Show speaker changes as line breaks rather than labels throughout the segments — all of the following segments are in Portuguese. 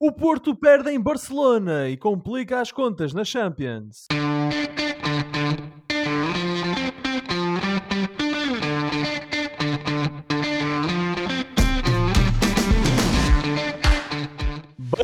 O Porto perde em Barcelona e complica as contas na Champions.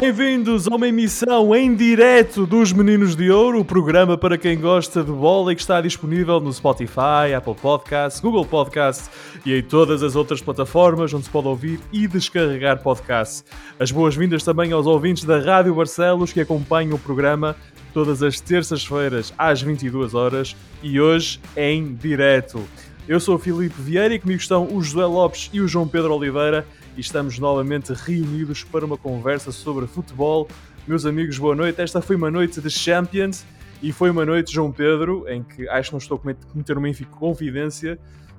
Bem-vindos a uma emissão em direto dos Meninos de Ouro, o programa para quem gosta de bola e que está disponível no Spotify, Apple Podcasts, Google Podcasts e em todas as outras plataformas onde se pode ouvir e descarregar podcasts. As boas-vindas também aos ouvintes da Rádio Barcelos que acompanham o programa todas as terças-feiras às 22 horas e hoje em direto. Eu sou o Filipe Vieira e comigo estão o José Lopes e o João Pedro Oliveira e estamos novamente reunidos para uma conversa sobre futebol. Meus amigos, boa noite. Esta foi uma noite de Champions e foi uma noite, João Pedro, em que acho que não estou a cometer uma confidência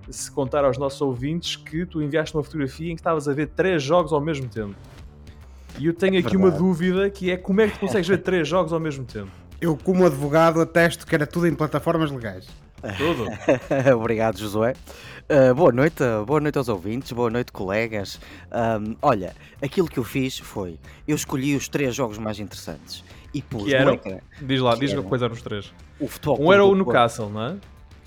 se contar aos nossos ouvintes que tu enviaste uma fotografia em que estavas a ver três jogos ao mesmo tempo. E eu tenho aqui uma
verdade.
dúvida que é como é que tu consegues ver três jogos ao mesmo tempo?
Eu, como advogado, atesto que era tudo em plataformas legais.
Tudo?
Obrigado, Josué. Uh, boa noite, boa noite aos ouvintes, boa noite, colegas. Um, olha, aquilo que eu fiz foi: eu escolhi os três jogos mais interessantes e pus
Que eram?
ecrã
Diz lá,
Que
diz
eram?
quais eram os três.
o futebol.
Um era o. Newcastle, não é?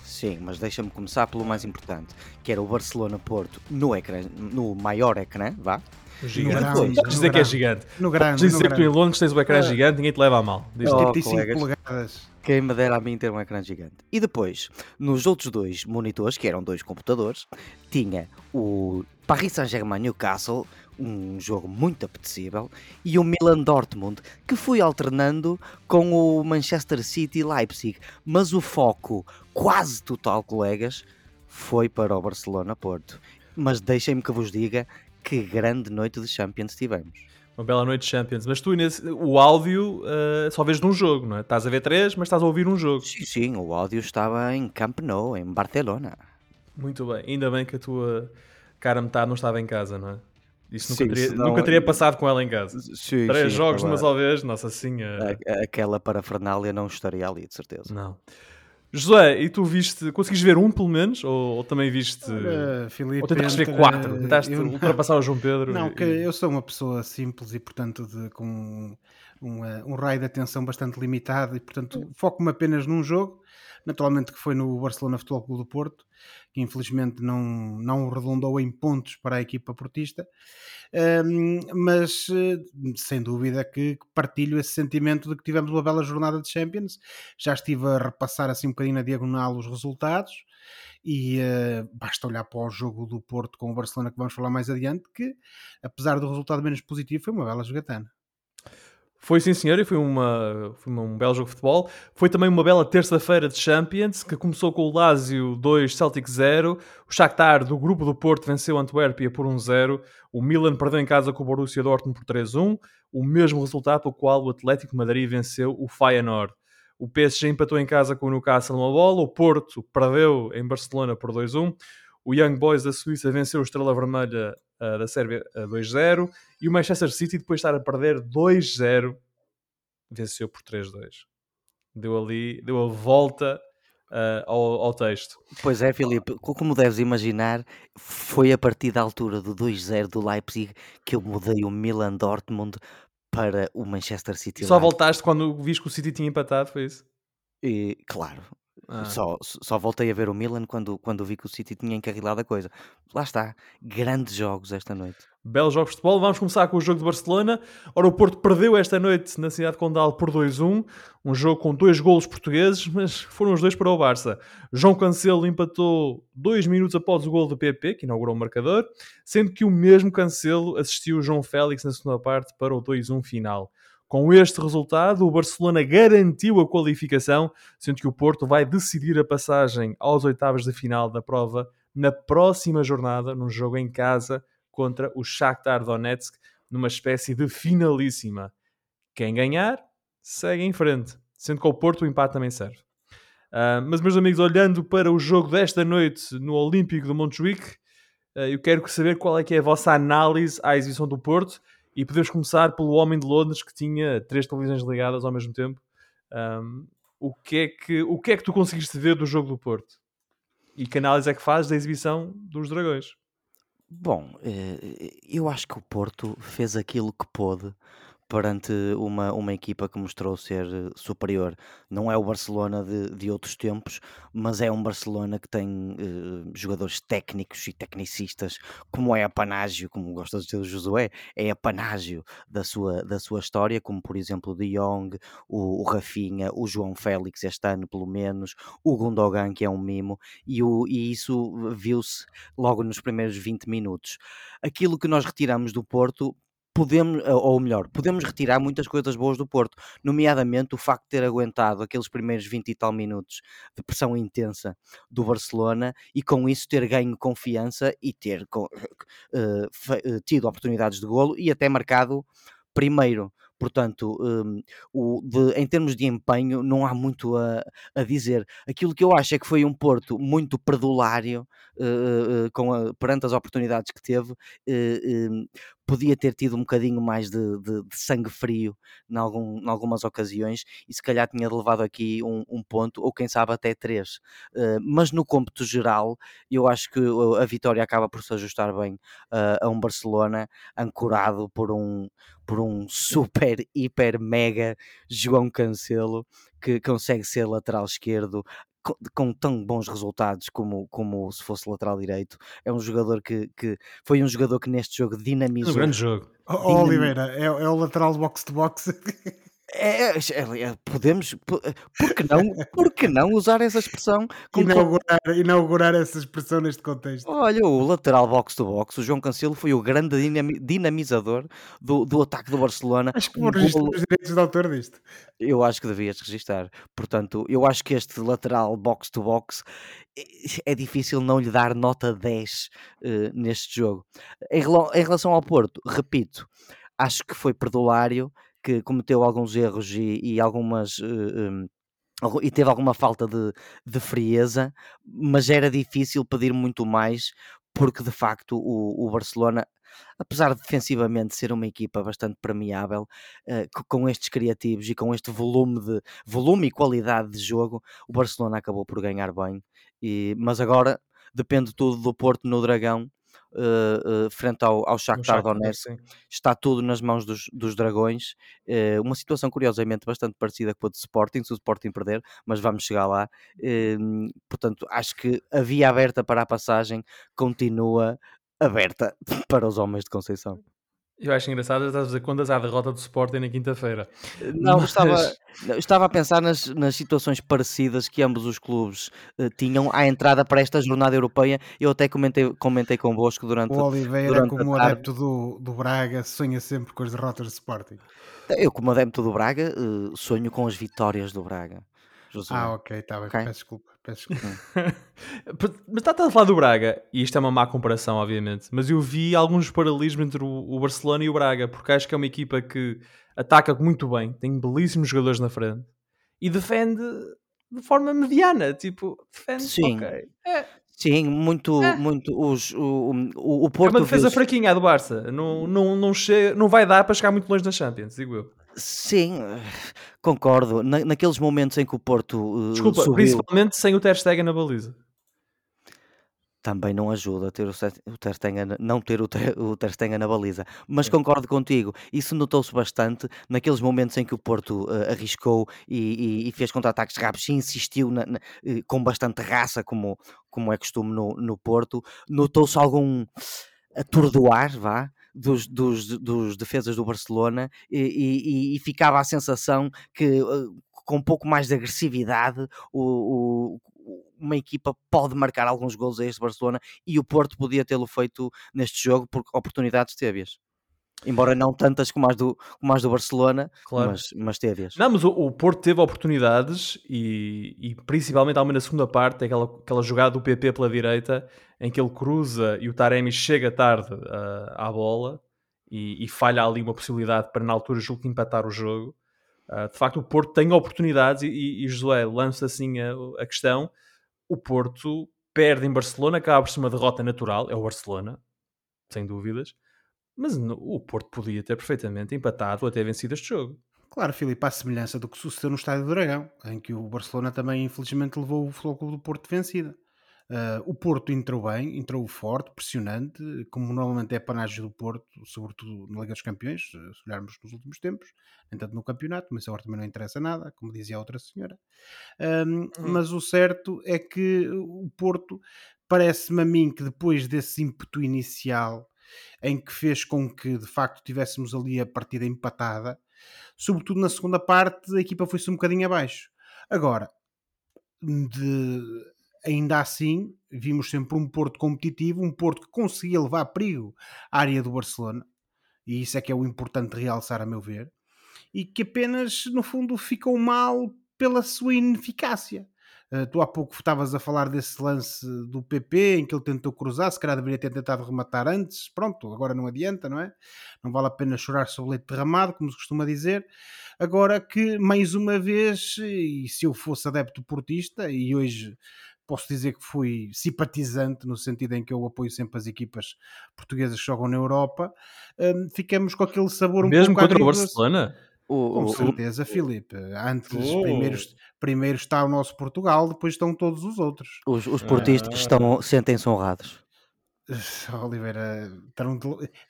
Sim, mas deixa-me começar pelo mais importante, que era o Barcelona-Porto no ecrã, no maior ecrã, vá.
Gigante.
grande,
Podes
dizer
no
que é
grande.
gigante.
No grande,
Podes
no
dizer que tu em. Londres tens o ecrã
Ah.
gigante, ninguém te leva a mal. Diz lá.
Oh,
75
colegas.
polegadas.
Quem me dera a mim ter um ecrã gigante. E depois, nos outros dois monitores, que eram dois computadores, tinha o Paris Saint-Germain Newcastle, um jogo muito apetecível, e o Milan Dortmund, que fui alternando com o Manchester City Leipzig. Mas o foco, quase total, colegas, foi para o Barcelona Porto. Mas deixem-me que vos diga que grande noite de Champions tivemos.
Uma bela noite de Champions. Mas tu, o áudio, eh, só vês de um jogo, não é? Estás a ver três, mas estás a ouvir um jogo.
Sim, sim, o áudio estava em Camp Nou, em Barcelona.
Muito bem. Ainda bem que a tua cara metade não estava em casa, não é? Isso nunca,
Sim,
teria,
senão-
nunca teria passado com ela em casa.
Sim,
Três
sim,
jogos de uma só vez, nossa senhora.
Aquela parafernália não estaria ali, de certeza.
Não. José, e tu viste, conseguiste ver um pelo menos? Ou, ou também viste.
Ora, Filipe,
ou tentaste ver quatro? Tentaste
eu-
ultrapassar o João Pedro?
Não,
e-
que eu sou uma pessoa simples e, portanto, de- com um, um, um raio de atenção bastante limitado e, portanto, foco-me apenas num jogo. Naturalmente que foi no Barcelona Futebol Clube do Porto, que infelizmente não, não redundou em pontos para a equipa portista. Mas eh, sem dúvida que partilho esse sentimento de que tivemos uma bela jornada de Champions. Já estive a repassar assim um bocadinho na diagonal os resultados e eh, basta olhar para o jogo do Porto com o Barcelona que vamos falar mais adiante que apesar do resultado menos positivo foi uma bela jogatana.
Foi sim, senhor, e foi, uma, foi um belo jogo de futebol. Foi também uma bela terça-feira de Champions, que começou com o Lazio 2, Celtic 0. O Shakhtar, do grupo do Porto, venceu o Antuérpia por 1-0. O Milan perdeu em casa com o Borussia Dortmund por 3-1. O mesmo resultado pelo qual o Atlético Madrid venceu o Feyenoord. O PSG empatou em casa com o Newcastle uma bola. O Porto perdeu em Barcelona por 2-1. O Young Boys da Suíça venceu o Estrela Vermelha ah, da Sérvia a 2-0. E o Manchester City, depois de estar a perder 2-0, venceu por 3-2. Deu ali, deu a volta ah, ao, ao texto.
Pois é, Filipe, co- como deves imaginar, foi a partir da altura do 2-0 do Leipzig que eu mudei o Milan Dortmund para o Manchester City.
Só voltaste quando viste que o City tinha empatado, foi isso?
E, claro,
Ah.
só, só voltei a ver o Milan quando, quando vi que o City tinha encarrilado a coisa. Lá está, grandes jogos esta noite.
Belos jogos de futebol. Vamos começar com o jogo de Barcelona. Ora, o Porto perdeu esta noite na cidade de Condal por 2-1. Um jogo com dois golos portugueses, mas foram os dois para o Barça. João Cancelo empatou dois minutos após o gol do PP, que inaugurou o marcador, sendo que o mesmo Cancelo assistiu o João Félix na segunda parte para o 2-1 final. Com este resultado, o Barcelona garantiu a qualificação, sendo que o Porto vai decidir a passagem aos oitavos de final da prova na próxima jornada, num jogo em casa contra o Shakhtar Donetsk, numa espécie de finalíssima. Quem ganhar, segue em frente. Sendo que ao Porto o empate também serve. Ah, mas, meus amigos, olhando para o jogo desta noite no Olímpico de Montjuic, ah, eu quero saber qual é que é a vossa análise à exibição do Porto e podemos começar pelo homem de Londres que tinha três televisões ligadas ao mesmo tempo. Ahm, o, que é que, o que é que tu conseguiste ver do jogo do Porto? E que análise é que fazes da exibição dos Dragões?
Bom, eh, eu acho que o Porto fez aquilo que pôde perante uma, uma equipa que mostrou ser eh, superior. Não é o Barcelona de, de outros tempos, mas é um Barcelona que tem eh, jogadores técnicos e tecnicistas, como é a Panágio, como gosta de dizer o Josué, é a Panágio da sua, da sua história, como por exemplo o De Jong, o, o Rafinha, o João Félix este ano pelo menos, o Gundogan que é um mimo, e, o, e isso viu-se logo nos primeiros 20 minutos. Aquilo que nós retiramos do Porto podemos, ou melhor, podemos retirar muitas coisas boas do Porto, nomeadamente o facto de ter aguentado aqueles primeiros 20 e tal minutos de pressão intensa do Barcelona e com isso ter ganho confiança e ter uh, tido oportunidades de golo e até marcado primeiro. Portanto, um, o, de, em termos de empenho, não há muito a, a, dizer. Aquilo que eu acho é que foi um Porto muito perdulário uh, uh, com a, perante as oportunidades que teve. Uh, podia ter tido um bocadinho mais de, de, de sangue frio em, algum, em algumas ocasiões e se calhar tinha levado aqui um, um ponto ou quem sabe até três. Uh, mas no cômputo geral, eu acho que a vitória acaba por se ajustar bem uh, a um Barcelona ancorado por um, por um super, hiper, mega João Cancelo que consegue ser lateral esquerdo com, com, tão bons resultados como, como se fosse lateral direito. É um jogador que, que foi um jogador que neste jogo dinamizou.
Um grande jogo.
Oh, Oliveira, é, é o lateral box to box.
É, é, é, podemos, por que não, por que não usar essa expressão?
Inaugurar, inaugurar essa expressão neste contexto.
Olha, o lateral box to box, o João Cancelo foi o grande dinamizador do, do ataque do Barcelona.
Acho que vou registrar os direitos de autor disto.
Eu acho que devias registrar. Portanto, eu acho que este lateral box to box é difícil não lhe dar nota 10 uh, neste jogo. Em, em relação ao Porto, repito, acho que foi perdulário que cometeu alguns erros e, e algumas. Uh, um, e teve alguma falta de, de frieza, mas era difícil pedir muito mais, porque de facto o, o Barcelona, apesar de defensivamente ser uma equipa bastante premiável, uh, com estes criativos e com este volume de volume e qualidade de jogo, o Barcelona acabou por ganhar bem. E, mas agora depende tudo do Porto no Dragão uh, frente ao, ao Shakhtar Donetsk. Está tudo nas mãos dos, dos dragões. Uh, uma situação curiosamente bastante parecida com a do Sporting, se o Sporting perder, mas vamos chegar lá. Portanto, acho que a via aberta para a passagem continua aberta para os homens de Conceição.
Eu acho engraçado, estás a fazer contas à derrota do Sporting na quinta-feira.
Não, Mas... estava, estava a pensar nas, nas situações parecidas que ambos os clubes uh, tinham à entrada para esta jornada europeia. Eu até comentei, comentei convosco durante
O Oliveira, durante como adepto do, do Braga, sonha sempre com as derrotas do Sporting.
Eu, como adepto do Braga, uh, sonho com as vitórias do Braga.
José. Ah, ok, está bem. Okay? Peço desculpa. Peço desculpa.
mas está a falar do Braga, e isto é uma má comparação, obviamente, mas eu vi alguns paralelismos entre o, Barcelona e o Braga, porque acho que é uma equipa que ataca muito bem, tem belíssimos jogadores na frente e defende de forma mediana, tipo, defende,
Sim.
ok. É.
Sim, muito, é. muito. Os, o, o, o Porto.
É uma defesa fraquinha do Barça. Não, não, não, chega, não vai dar para chegar muito longe na Champions, digo eu.
Sim, concordo. Na, naqueles momentos em que o Porto uh,
Desculpa,
subiu...
principalmente sem o Ter Stegen na baliza.
Também não ajuda ter o, o Ter Stegen, não ter o Ter, o Ter Stegen na baliza. Mas é. concordo contigo. Isso notou-se bastante naqueles momentos em que o Porto uh, arriscou e, e, e, fez contra-ataques rápidos e insistiu na, na, uh, com bastante raça, como, como é costume no, no Porto. Notou-se algum atordoar, vá, dos, dos, dos defesas do Barcelona e, e, e, ficava a sensação que uh, com um pouco mais de agressividade o, o, uma equipa pode marcar alguns gols a este Barcelona e o Porto podia tê-lo feito neste jogo por oportunidades teve-as. Embora não tantas como as do, como as do Barcelona, claro. mas, mas teve-as.
Não, mas o, o, Porto teve oportunidades e, e principalmente ao menos na segunda parte, aquela, aquela jogada do PP pela direita, em que ele cruza e o Taremi chega tarde uh, à bola e, e, falha ali uma possibilidade para na altura julgo que empatar o jogo. Uh, de facto, o Porto tem oportunidades e, e, e Josué lança assim a, a, questão. O Porto perde em Barcelona, acaba por ser uma derrota natural, é o Barcelona, sem dúvidas mas o Porto podia ter perfeitamente empatado ou até vencido este jogo.
Claro, Filipe, à semelhança do que sucedeu no Estádio do Dragão, em que o Barcelona também infelizmente levou o Futebol do Porto vencida. Uh, o Porto entrou bem, entrou forte, pressionante, como normalmente é a panagem do Porto, sobretudo na Liga dos Campeões, se olharmos nos últimos tempos, nem tanto no campeonato, mas agora também não interessa nada, como dizia a outra senhora. Um, hum. Mas o certo é que o Porto parece-me a mim que depois desse ímpeto inicial, em que fez com que de facto tivéssemos ali a partida empatada, sobretudo na segunda parte, a equipa foi-se um bocadinho abaixo. Agora, de, ainda assim, vimos sempre um Porto competitivo, um Porto que conseguia levar perigo à área do Barcelona, e isso é que é o importante realçar, a meu ver, e que apenas, no fundo, ficou mal pela sua ineficácia. Uh, tu há pouco estavas a falar desse lance do PP em que ele tentou cruzar, se calhar deveria ter tentado rematar antes. Pronto, agora não adianta, não é? Não vale a pena chorar sobre leite derramado, como se costuma dizer. Agora que, mais uma vez, e se eu fosse adepto portista, e hoje posso dizer que fui simpatizante no sentido em que eu apoio sempre as equipas portuguesas que jogam na Europa, um, ficamos com aquele sabor um
Mesmo
pouco
contra o Barcelona?
O, Com certeza, o, Filipe. Antes, oh. primeiro, primeiro está o nosso Portugal, depois estão todos os outros.
Os, os portistas ah. estão, sentem-se honrados.
Oliveira,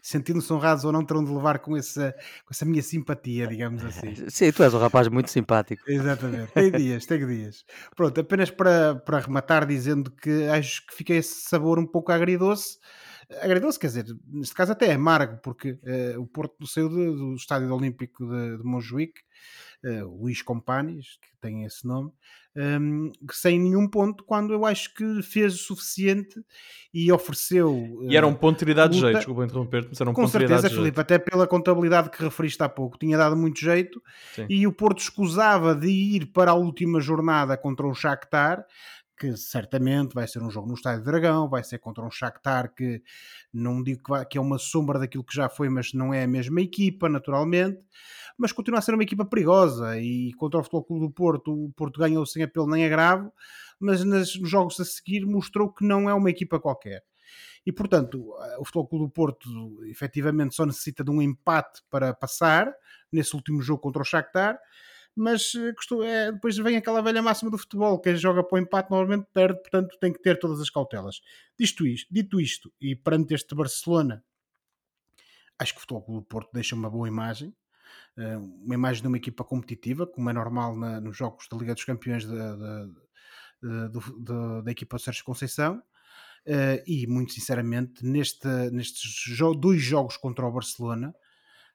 sentindo-se honrados ou não, terão de levar com essa, com essa minha simpatia, digamos assim.
Sim, tu és um rapaz muito simpático.
Exatamente, tem dias, tem dias. Pronto, apenas para, para rematar, dizendo que acho que fica esse sabor um pouco agridoce agridoce, quer dizer, neste caso até é amargo, porque uh, o Porto saiu de, do Estádio Olímpico de, de uh, Luís Companhis, que tem esse nome, um, ehm, sem nenhum ponto, quando eu acho que fez o suficiente e ofereceu.
Uh, e era um ponto de de jeito, desculpa interromper-te, mas era um
Com
ponto
certeza, Filipe, até pela contabilidade que referiste há pouco, tinha dado muito jeito Sim. e o Porto escusava de ir para a última jornada contra o Shakhtar que certamente vai ser um jogo no Estádio Dragão, vai ser contra um Shakhtar que não digo que, vai, que é uma sombra daquilo que já foi, mas não é a mesma equipa, naturalmente, mas continua a ser uma equipa perigosa e contra o Futebol Clube do Porto, o Porto ganhou sem apelo nem agravo, mas nos jogos a seguir mostrou que não é uma equipa qualquer. E, portanto, o Futebol Clube do Porto efetivamente só necessita de um empate para passar nesse último jogo contra o Shakhtar, mas eh, é, depois vem aquela velha máxima do futebol, quem joga para o empate normalmente perde, portanto tem que ter todas as cautelas. Dito isto, dito isto e perante este Barcelona, acho que o Futebol do Porto deixa uma boa imagem, eh, uma imagem de uma equipa competitiva, como é normal na, nos jogos da Liga dos Campeões da, da, da, equipa de Sérgio Conceição. Uh, e muito sinceramente, neste, nestes jo dois jogos contra o Barcelona,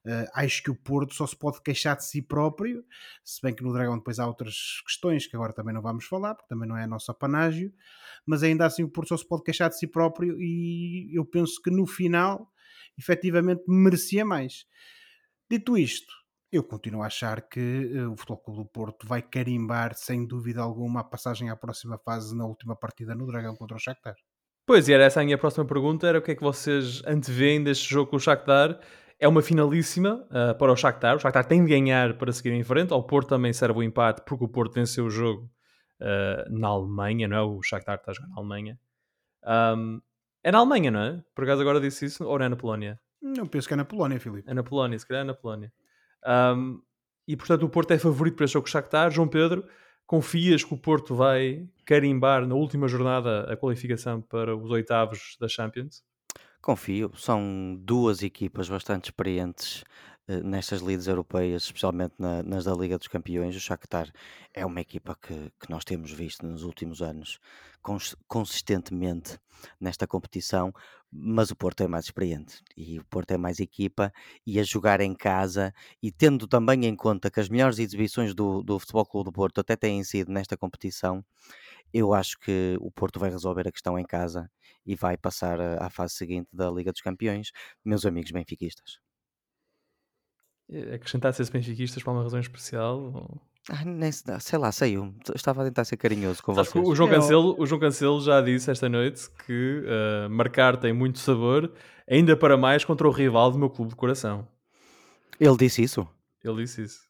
Uh, acho que o Porto só se pode queixar de si próprio, se bem que no Dragão depois há outras questões que agora também não vamos falar, porque também não é nosso apanágio, mas ainda assim o Porto só se pode queixar de si próprio e eu penso que no final efetivamente merecia mais. Dito isto, eu continuo a achar que uh, o Futebol Clube do Porto vai carimbar sem dúvida alguma a passagem à próxima fase na última partida no Dragão contra o Shakhtar.
Pois, e era essa a minha próxima pergunta, era o que é que vocês anteveem deste jogo com o Shakhtar é uma finalíssima uh, para o Shakhtar. O Shakhtar tem de ganhar para seguir em frente. Ao Porto também serve o empate porque o Porto venceu o jogo uh, na Alemanha, não é? O Shakhtar está a jogar na Alemanha. Um, é na Alemanha, não é? Por acaso agora disse isso? Ou é na Polónia?
Não, penso que é na Polónia, Filipe.
É na Polónia, se calhar é na Polónia. Um, e portanto o Porto é favorito para este jogo com o Shakhtar. João Pedro, confias que o Porto vai carimbar na última jornada a qualificação para os oitavos da Champions?
Confio, são duas equipas bastante experientes eh, nestas ligas europeias, especialmente na- nas da Liga dos Campeões. O Shakhtar é uma equipa que, que nós temos visto nos últimos anos cons- consistentemente nesta competição, mas o Porto é mais experiente e o Porto é mais equipa e a jogar em casa e tendo também em conta que as melhores exibições do, do Futebol Clube do Porto até têm sido nesta competição, eu acho que o Porto vai resolver a questão em casa e vai passar à fase seguinte da Liga dos Campeões, meus amigos benfiquistas.
Acrescentasse esse benfiquistas por uma razão especial? Ou...
Ah, nem, sei lá, saiu. Estava a tentar ser carinhoso com Sabes vocês.
O João, Cancelo, o João Cancelo já disse esta noite que uh, marcar tem muito sabor, ainda para mais contra o rival do meu clube de coração.
Ele disse isso?
Ele disse isso.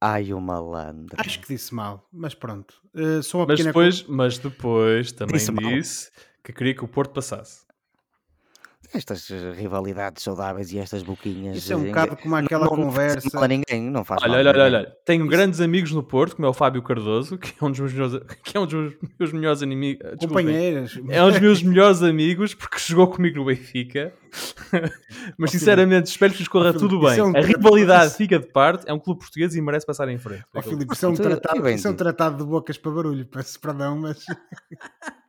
Ai, o malandro.
Acho que disse mal, mas pronto. Uh, sou uma
mas,
pequena...
depois, mas depois também disse, disse que queria que o Porto passasse.
Estas eh, rivalidades saudáveis e estas boquinhas.
Isso é um
eh,
bocado como
não,
aquela
não faz
conversa.
a ninguém, não faz
Olha,
mal
olha, olha, olha. Tenho
Isso-
grandes amigos no Porto, como é o Fábio Cardoso, que é um dos meus melhores, que é um dos meus melhores inimigos. desculpem.
Companheiras.
É um dos meus melhores amigos porque jogou comigo no Benfica. Mas sinceramente, espero que lhes corra tudo bem.
é um
a rivalidade fica de parte. É um clube português e merece passar em frente.
Ó, Filipe, isso é um tratado, isso é um tratado de bocas para barulho. Peço perdão, mas.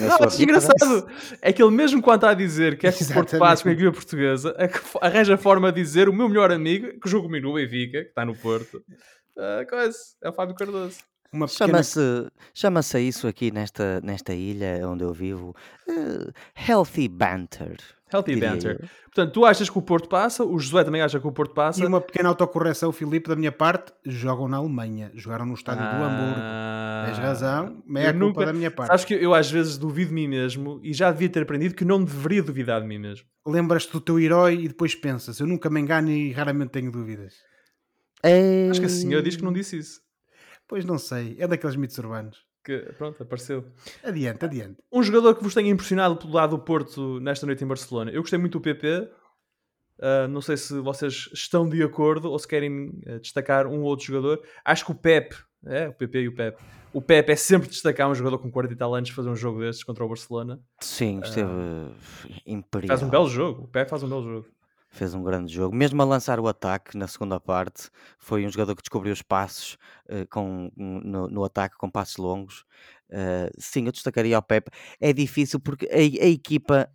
Não, mas
vida,
engraçado. É que ele mesmo quando está a dizer que é que o Porto passa com a equipa portuguesa, é arranja forma de dizer o meu melhor amigo, que comigo no Benfica, que está no Porto, coisa, é o Fábio Cardoso.
Uma pequena
Chama-se chama isso aqui nesta, nesta ilha onde eu vivo eh, Healthy Banter.
Healthy banter.
eu.
Portanto, tu achas que o Porto passa, o Josué também acha que o Porto passa.
E uma pequena autocorreção, Filipe, da minha parte, jogam na Alemanha, jogaram no estádio do Hamburgo.
Ah,
Tens razão, mas é a culpa
nunca-
da minha parte.
Sabes que eu às vezes duvido de mim mesmo e já devia ter aprendido que não deveria duvidar de mim mesmo.
Lembras-te do teu herói e depois pensas, eu nunca me engano e raramente tenho dúvidas.
Acho que a senhora diz que não disse isso.
Pois não sei, é daqueles mitos urbanos.
Que, pronto, apareceu.
Adiante, adiante.
Um jogador que vos tenha impressionado pelo lado do Porto nesta noite em Barcelona. Eu gostei muito do PP. Ah, não sei se vocês estão de acordo ou se querem eh, destacar um ou outro jogador. Acho que o Pep, é, o PP e o Pep. O Pep é sempre destacar um jogador com 40 e tal anos fazer um jogo destes contra o Barcelona.
Sim, esteve imperial.
Faz um belo jogo. O Pep faz um belo jogo.
Fez um grande jogo. Mesmo a lançar o ataque na segunda parte, foi um jogador que descobriu os passos eh, com, no, no ataque com passos longos. Eh, sim, eu destacaria ao Pepe. É difícil porque a, a equipa.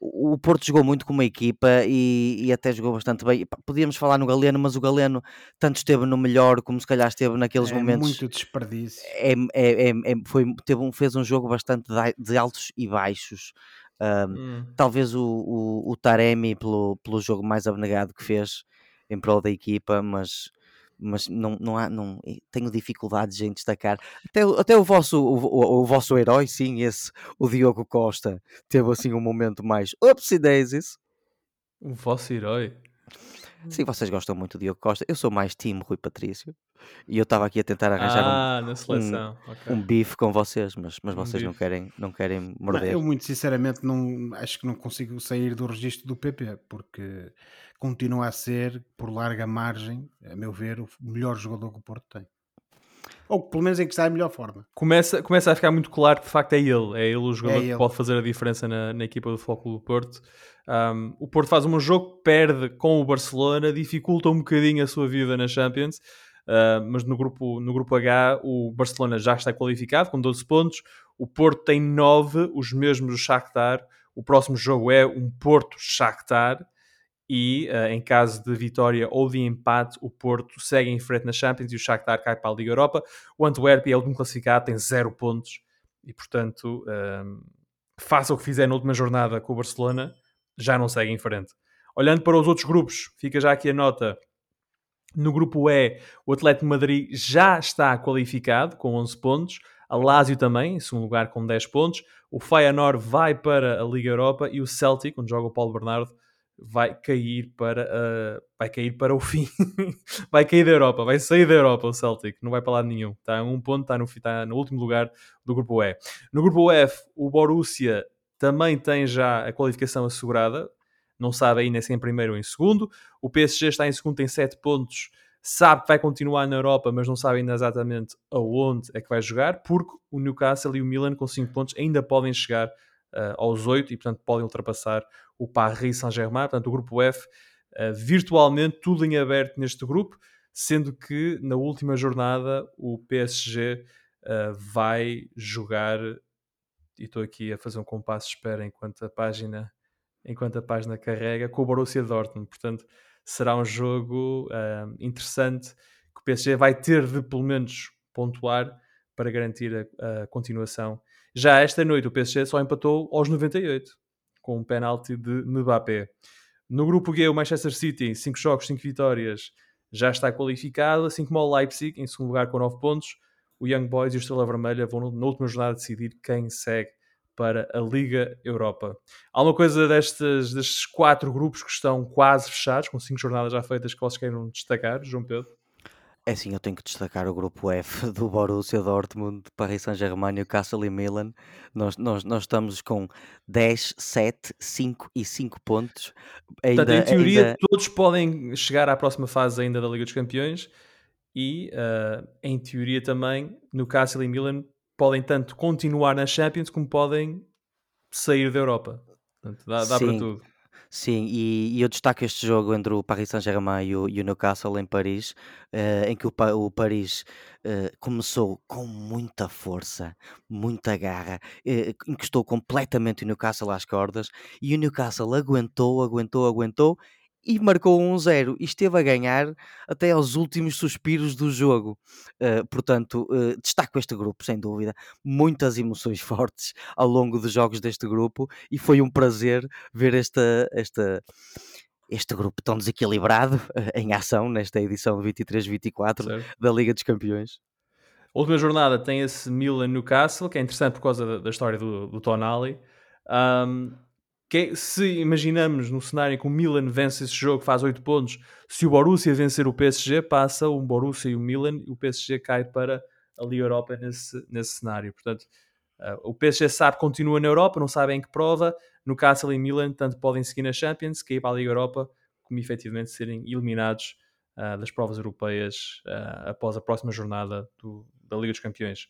O Porto jogou muito como uma equipa e, e até jogou bastante bem. Podíamos falar no Galeno, mas o Galeno tanto esteve no melhor como se calhar esteve naqueles
é
momentos.
muito desperdício.
É, é, é, é- foi, teve um, fez um jogo bastante de altos e baixos. Ahm,
Hum.
talvez o, o, o Taremi pelo, pelo jogo mais abnegado que fez em prol da equipa, mas, mas não, não há, não, tenho dificuldades em destacar. Até, o- até o, vosso, o, o, o vosso herói, sim, esse, o Diogo Costa, teve assim um momento mais upsy daisies.
O vosso herói.
Sim, vocês gostam muito do Diogo Costa. Eu sou mais time Rui Patrício e eu estava aqui a tentar arranjar um-
Ah, na seleção. ok.
um, bife com vocês, mas, mas
Um
vocês não querem, não querem
Não,
morder.
eu muito sinceramente não acho que não consigo sair do registro do PP porque continua a ser por larga margem, a meu ver, o melhor jogador que o Porto tem. Ou pelo menos em que está a melhor forma.
Começa, começa a ficar muito claro que de facto é ele. É ele o jogador
É
que
ele.
pode fazer a diferença na, na equipa do Futebol do Porto. Um, o Porto faz um jogo, perde com o Barcelona, dificulta um bocadinho a sua vida na Champions. Uh, mas no grupo, no grupo H o Barcelona já está qualificado com 12 pontos. O Porto tem 9, os mesmos do Shakhtar. O próximo jogo é um Porto-Shakhtar. E uh, em caso de vitória ou de empate, o Porto segue em frente na Champions e o Shakhtar cai para a Liga Europa. O Antwerp é o último classificado, tem 0 pontos e, portanto, um, faça o que fizer na última jornada com o Barcelona, já não segue em frente. Olhando para os outros grupos, fica já aqui a nota. No grupo E, o Atlético de Madrid já está qualificado com 11 pontos. A Lazio também, em segundo lugar, com 10 pontos. O Feyenoord vai para a Liga Europa e o Celtic, onde joga o Paulo Bernardo, vai cair para, uh, vai cair para o fim. vai cair da Europa, vai sair da Europa o Celtic, não vai para lado nenhum. Está a um ponto, está no, está no último lugar do grupo E. No grupo F, o Borussia também tem já a qualificação assegurada, não sabe ainda se é em primeiro ou em segundo. O PSG está em segundo, tem 7 pontos, sabe que vai continuar na Europa, mas não sabe ainda exatamente aonde é que vai jogar, porque o Newcastle e o Milan com 5 pontos ainda podem chegar uh, aos 8 e, portanto, podem ultrapassar o Paris Saint-Germain. Portanto, o grupo F, uh, virtualmente tudo em aberto neste grupo, sendo que na última jornada o PSG uh, vai jogar. E estou aqui a fazer um compasso de espera enquanto a página, enquanto a página carrega com o Borussia Dortmund. Portanto, será um jogo uh, interessante que o PSG vai ter de pelo menos pontuar para garantir a, a continuação. Já esta noite o PSG só empatou aos 98 com um penalti de Mbappé. No grupo G, o Manchester City, 5 jogos, 5 vitórias, já está qualificado, assim como o Leipzig, em segundo lugar com 9 pontos. O Young Boys e o Estrela Vermelha vão na última jornada decidir quem segue para a Liga Europa. Há uma coisa destes, destes quatro grupos que estão quase fechados, com 5 jornadas já feitas, que vocês queiram destacar, João Pedro?
É assim, eu tenho que destacar o grupo F do Borussia Dortmund, Paris Saint-Germain, Newcastle e Milan. Nós, nós, nós estamos com 10, 7, 5 e 5 pontos.
Portanto, em teoria, ainda... todos podem chegar à próxima fase ainda da Liga dos Campeões e, uh, em teoria, também Newcastle e Milan podem tanto continuar na Champions como podem sair da Europa. Portanto, dá, dá para tudo.
Sim, e, e eu destaco este jogo entre o Paris Saint-Germain e o, e o Newcastle em Paris, eh, em que o, o Paris eh, começou com muita força, muita garra, eh, encostou completamente o Newcastle às cordas e o Newcastle aguentou, aguentou, aguentou e marcou 1-0 e esteve a ganhar até aos últimos suspiros do jogo. Uh, portanto, uh, destaco este grupo, sem dúvida. Muitas emoções fortes ao longo dos jogos deste grupo e foi um prazer ver esta, esta, este grupo tão desequilibrado uh, em ação nesta edição 23-24 da Liga dos Campeões.
A última jornada tem esse Milan-Newcastle, que é interessante por causa da, da história do, do Tonali. Um, que, se imaginamos no cenário que o Milan vence esse jogo, faz 8 pontos, se o Borussia vencer o PSG, passa o Borussia e o Milan, e o PSG cai para a Liga Europa nesse, nesse cenário. Portanto, uh, o PSG sabe continua na Europa, não sabe em que prova. No Castle e Milan, tanto podem seguir na Champions, cair para a Liga Europa, como efetivamente serem eliminados uh, das provas europeias uh, após a próxima jornada do, da Liga dos Campeões.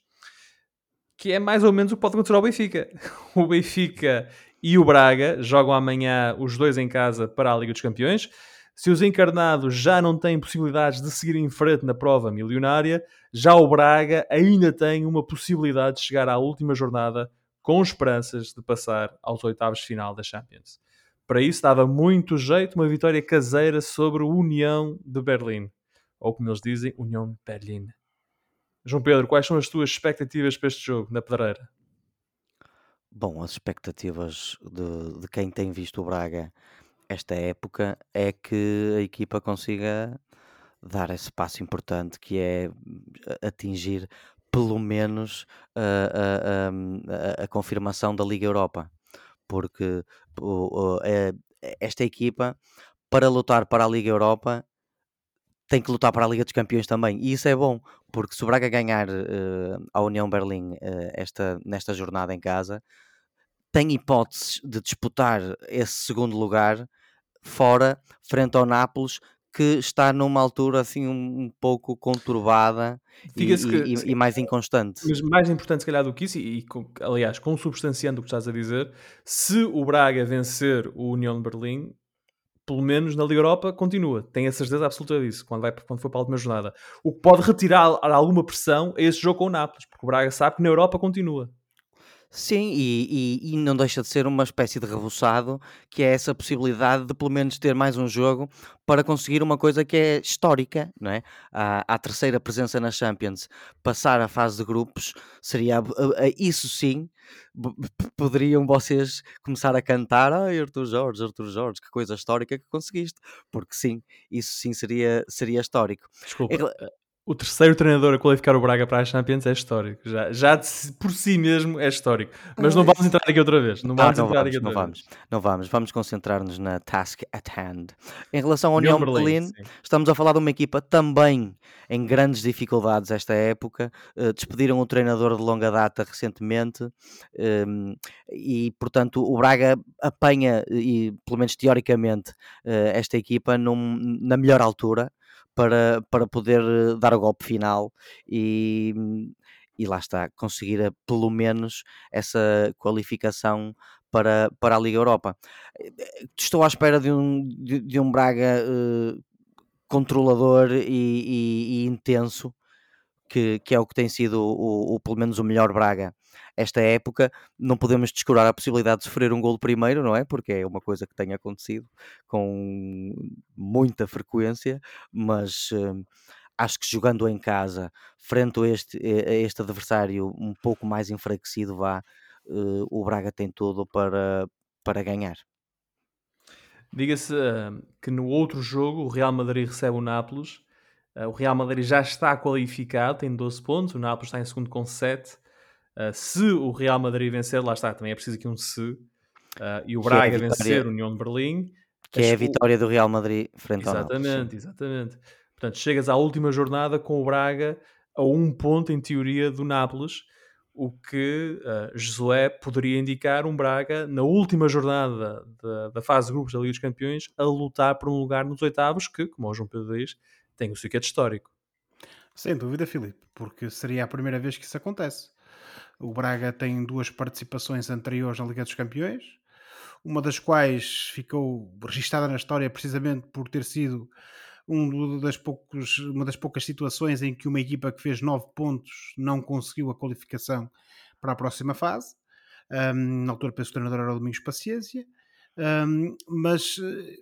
Que é mais ou menos o que pode acontecer ao Benfica. O Benfica e o Braga jogam amanhã os dois em casa para a Liga dos Campeões. Se os encarnados já não têm possibilidades de seguir em frente na prova milionária, já o Braga ainda tem uma possibilidade de chegar à última jornada com esperanças de passar aos oitavos de final da Champions. Para isso dava muito jeito uma vitória caseira sobre o União de Berlim, ou como eles dizem, União de Berlim. João Pedro, quais são as tuas expectativas para este jogo na pedreira?
Bom, as expectativas de, de quem tem visto o Braga esta época é que a equipa consiga dar esse passo importante que é atingir pelo menos a, a, a, a confirmação da Liga Europa, porque o, o, é, esta equipa para lutar para a Liga Europa tem que lutar para a Liga dos Campeões também, e isso é bom, porque se o Braga ganhar uh, a União Berlim uh, esta, nesta jornada em casa, tem hipóteses de disputar esse segundo lugar fora, frente ao Nápoles, que está numa altura assim um, pouco conturbada e, que, e, e, mais inconstante.
Mas mais importante, se calhar, do que isso, e, e aliás, consubstanciando o que estás a dizer, se o Braga vencer o União de Berlim, pelo menos na Liga Europa, continua. Tenho a certeza absoluta disso, quando, vai, quando for para a última jornada. O que pode retirar alguma pressão é esse jogo com o Nápoles, porque o Braga sabe que na Europa continua.
Sim, e, e, e não deixa de ser uma espécie de rebuçado, que é essa possibilidade de pelo menos ter mais um jogo para conseguir uma coisa que é histórica, não é? A, a terceira presença na Champions, passar a fase de grupos, seria isso sim, poderiam vocês começar a cantar, ai Arthur Jorge, Arthur Jorge, que coisa histórica que conseguiste, porque sim, isso sim seria, seria histórico.
Desculpa o terceiro treinador a qualificar o Braga para a Champions é histórico. Já, já de, por si mesmo é histórico. Mas não vamos entrar aqui outra vez. Não vamos
não,
entrar
vamos,
aqui outra
não vez. Vamos, não vamos. Vamos concentrar-nos na task at hand. Em relação ao União Berlim, estamos a falar de uma equipa também em grandes dificuldades esta época. Uh, despediram o treinador de longa data recentemente ehm, e, portanto, o Braga apanha, e, pelo menos teoricamente, uh, esta equipa num, na melhor altura para, para poder eh, dar o golpe final e, e lá está, conseguir eh, pelo menos essa qualificação para, para a Liga Europa. Estou à espera de um, de, de um Braga uh, controlador e, e, e, intenso, que, que é o que tem sido o, o, pelo menos o melhor Braga esta época, não podemos descurar a possibilidade de sofrer um gol primeiro, não é? Porque é uma coisa que tem acontecido com muita frequência, mas uh, acho que jogando em casa, frente a este, a este adversário um pouco mais enfraquecido, vá, uh, o Braga tem tudo para, para ganhar.
Diga-se uh, que no outro jogo o Real Madrid recebe o Nápoles. Uh, o Real Madrid já está qualificado, tem 12 pontos. O Nápoles está em segundo com 7. Uh, se o Real Madrid vencer, lá está, também é preciso aqui um se, uh, e o Braga é vencer o União de Berlim.
Que é a vitória do Real Madrid frente
exatamente,
ao
Exatamente, exatamente. Portanto, chegas à última jornada com o Braga a um ponto, em teoria, do Nápoles, o que uh, Josué poderia indicar um Braga na última jornada da, da fase de grupos da Liga dos Campeões a lutar por um lugar nos oitavos, que, como o João Pedro diz, tem o seu histórico.
Sem dúvida, Filipe, porque seria a primeira vez que isso acontece. O Braga tem duas participações anteriores na Liga dos Campeões, uma das quais ficou registada na história precisamente por ter sido um das poucos, uma das poucas situações em que uma equipa que fez 9 pontos não conseguiu a qualificação para a próxima fase. Um, na altura penso que o treinador era o Domingos Paciência, um, mas eh,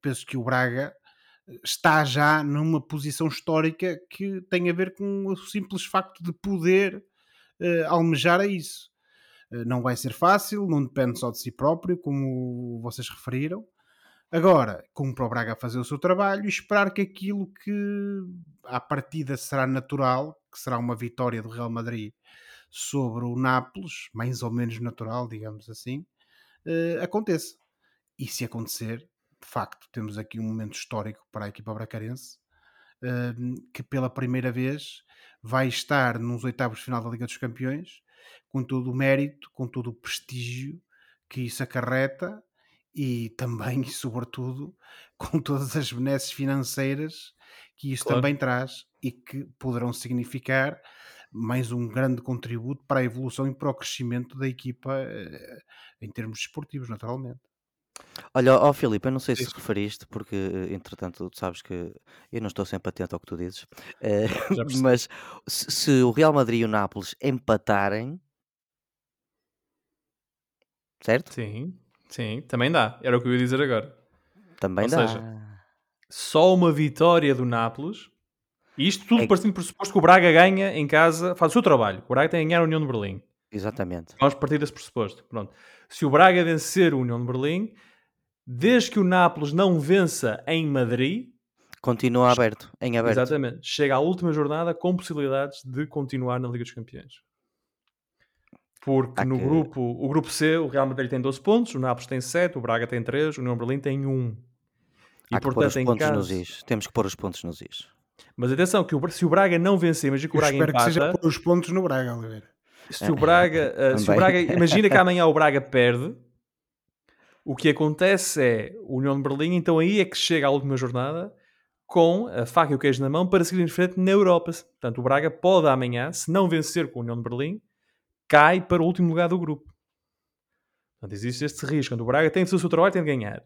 penso que o Braga está já numa posição histórica que tem a ver com o simples facto de poder uh, almejar a isso. Uh, não vai ser fácil, não depende só de si próprio, como vocês referiram, Agora, cumpre o Braga fazer o seu trabalho e esperar que aquilo que à partida será natural, que será uma vitória do Real Madrid sobre o Nápoles, mais ou menos natural, digamos assim, uh, aconteça. E se acontecer, de facto, temos aqui um momento histórico para a equipa bracarense, que pela primeira vez vai estar nos oitavos de final da Liga dos Campeões, com todo o mérito, com todo o prestígio que isso acarreta e também e sobretudo com todas as benesses financeiras que isso claro. também traz e que poderão significar mais um grande contributo para a evolução e para o crescimento da equipa eh, em termos esportivos, naturalmente.
Olha, ó Filipe, eu não sei se Isso. referiste, porque eh, entretanto tu sabes que eu não estou sempre atento ao que tu dizes, eh, mas se, se o Real Madrid e o Nápoles empatarem, certo?
Sim. Sim, também dá. Era o que eu ia dizer agora.
Também
Ou
dá.
seja, só uma vitória do Nápoles. E isto tudo é... partindo do pressuposto que o Braga ganha em casa, faz o seu trabalho. O Braga tem a ganhar a União de Berlim.
Exatamente.
Vamos partir desse pressuposto. Pronto. Se o Braga vencer a União de Berlim, desde que o Nápoles não vença em Madrid,
continua aberto, em aberto.
Exatamente. Chega à última jornada com possibilidades de continuar na Liga dos Campeões. Porque Há no que... grupo, o grupo C, o Real Madrid tem 12 pontos, o Nápoles tem 7, o Braga tem 3, o União Berlim tem 1.
E Há que portanto, pôr os pontos caso... nos is. Temos que pôr os pontos nos is.
Mas atenção, que o, se o Braga não vencer, imagina que o Braga
espero
empata...
que seja pôr os pontos no Braga, Oliveira.
Se o Braga, uh, se o Braga... Imagina que amanhã o Braga perde, o que acontece é o União de Berlim, então aí é que chega à última jornada com a faca e o queijo na mão para seguir em frente na Europa. Portanto, o Braga pode amanhã, se não vencer com o União de Berlim, cai para o último lugar do grupo. Portanto, existe este risco. Quando o Braga tem de fazer o seu trabalho, tem de ganhar.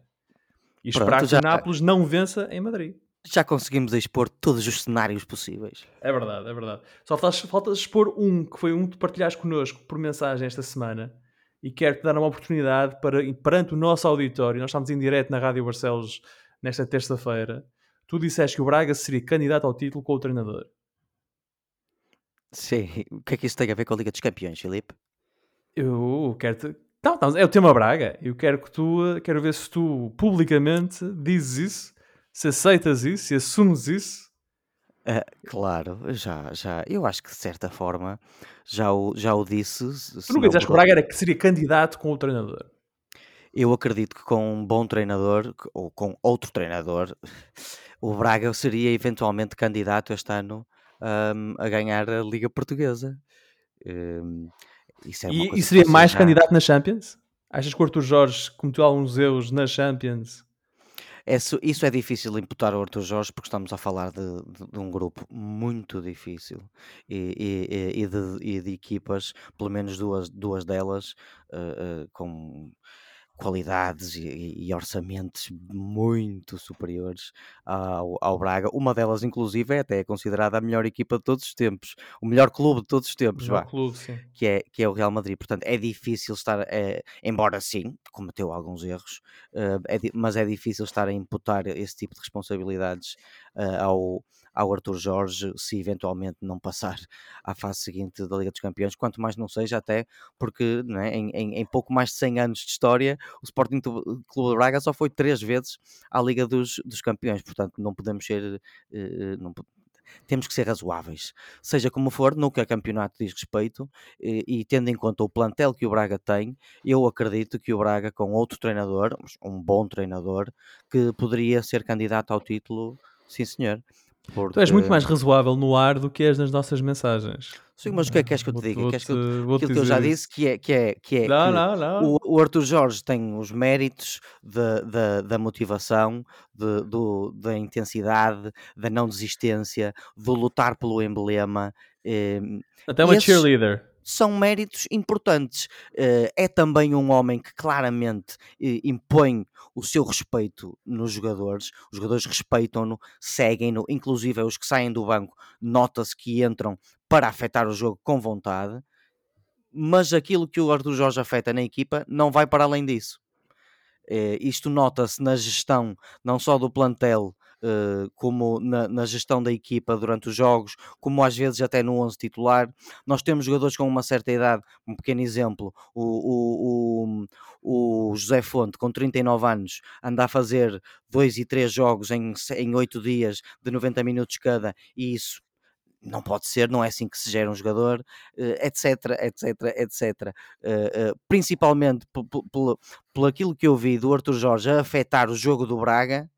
E Pronto, esperar que já... o Nápoles não vença em Madrid.
Já conseguimos expor todos os cenários possíveis.
É verdade, é verdade. Só falta, falta expor um, que foi um que partilhaste connosco por mensagem esta semana. E quero-te dar uma oportunidade para, perante o nosso auditório, nós estamos em direto na Rádio Barcelos nesta terça-feira, tu disseste que o Braga seria candidato ao título com o treinador.
Sim, o que é que isso tem a ver com a Liga dos Campeões, Filipe?
Eu quero-te. Não, não, é o tema Braga. Eu quero que tu. Quero ver se tu publicamente dizes isso, se aceitas isso, se assumes isso.
Uh, claro, já, já. Eu acho que de certa forma já o, já o disse.
Tu nunca disseste que o Braga era que seria candidato com o treinador.
Eu acredito que com um bom treinador ou com outro treinador, o Braga seria eventualmente candidato este ano um, a ganhar a Liga Portuguesa. Um,
isso é e, e seria mais já... candidato na Champions? Achas que o Arthur Jorge cometeu alguns erros na Champions?
Isso, isso é difícil imputar ao Arthur Jorge porque estamos a falar de, de, de um grupo muito difícil e, e, e, de, e, de, equipas, pelo menos duas, duas delas, uh, uh, com qualidades e, e, orçamentos muito superiores ao, ao, Braga. Uma delas, inclusive, é até considerada a melhor equipa de todos os tempos, o melhor clube de todos os tempos, vá,
clube,
que, é, que é o Real Madrid. Portanto, é difícil estar, é, embora sim, cometeu alguns erros, uh, é, mas é difícil estar a imputar esse tipo de responsabilidades uh, ao ao Arthur Jorge se eventualmente não passar à fase seguinte da Liga dos Campeões, quanto mais não seja até porque é, em, em, em, pouco mais de 100 anos de história o Sporting Clube de Braga só foi três vezes à Liga dos, dos Campeões, portanto não podemos ser... Eh, não, temos que ser razoáveis. Seja como for, no que a campeonato diz respeito, e, e, tendo em conta o plantel que o Braga tem, eu acredito que o Braga, com outro treinador, um bom treinador, que poderia ser candidato ao título, sim senhor Porque...
Tu és muito mais razoável no ar do que és nas nossas mensagens.
Sim, mas o que é que queres que eu te diga? Queres que eu, aquilo que eu já disse que é que é que é
Não,
que
não, não.
o, o Arthur Jorge tem os méritos da, da, da motivação, de- do, da intensidade, da não desistência, do lutar pelo emblema. eh,
Até uma
esses-
cheerleader.
São méritos importantes. Eh, é também um homem que claramente eh, impõe o seu respeito nos jogadores. Os jogadores respeitam-no, seguem-no, inclusive os que saem do banco, nota-se que entram para afetar o jogo com vontade. Mas aquilo que o Arthur Jorge afeta na equipa não vai para além disso. Eh, isto nota-se na gestão não só do plantel, eh, como na, na gestão da equipa durante os jogos, como às vezes até no 11 titular. Nós temos jogadores com uma certa idade, um pequeno exemplo, o, o, o, o José Fonte, com 39 anos, anda a fazer dois e três jogos em, em 8 dias de 90 minutos cada, e isso não pode ser, não é assim que se gera um jogador, etc, etc, etc. Principalmente pe- pe- pelo, pelo aquilo que eu vi do Arthur Jorge a afetar o jogo do Braga,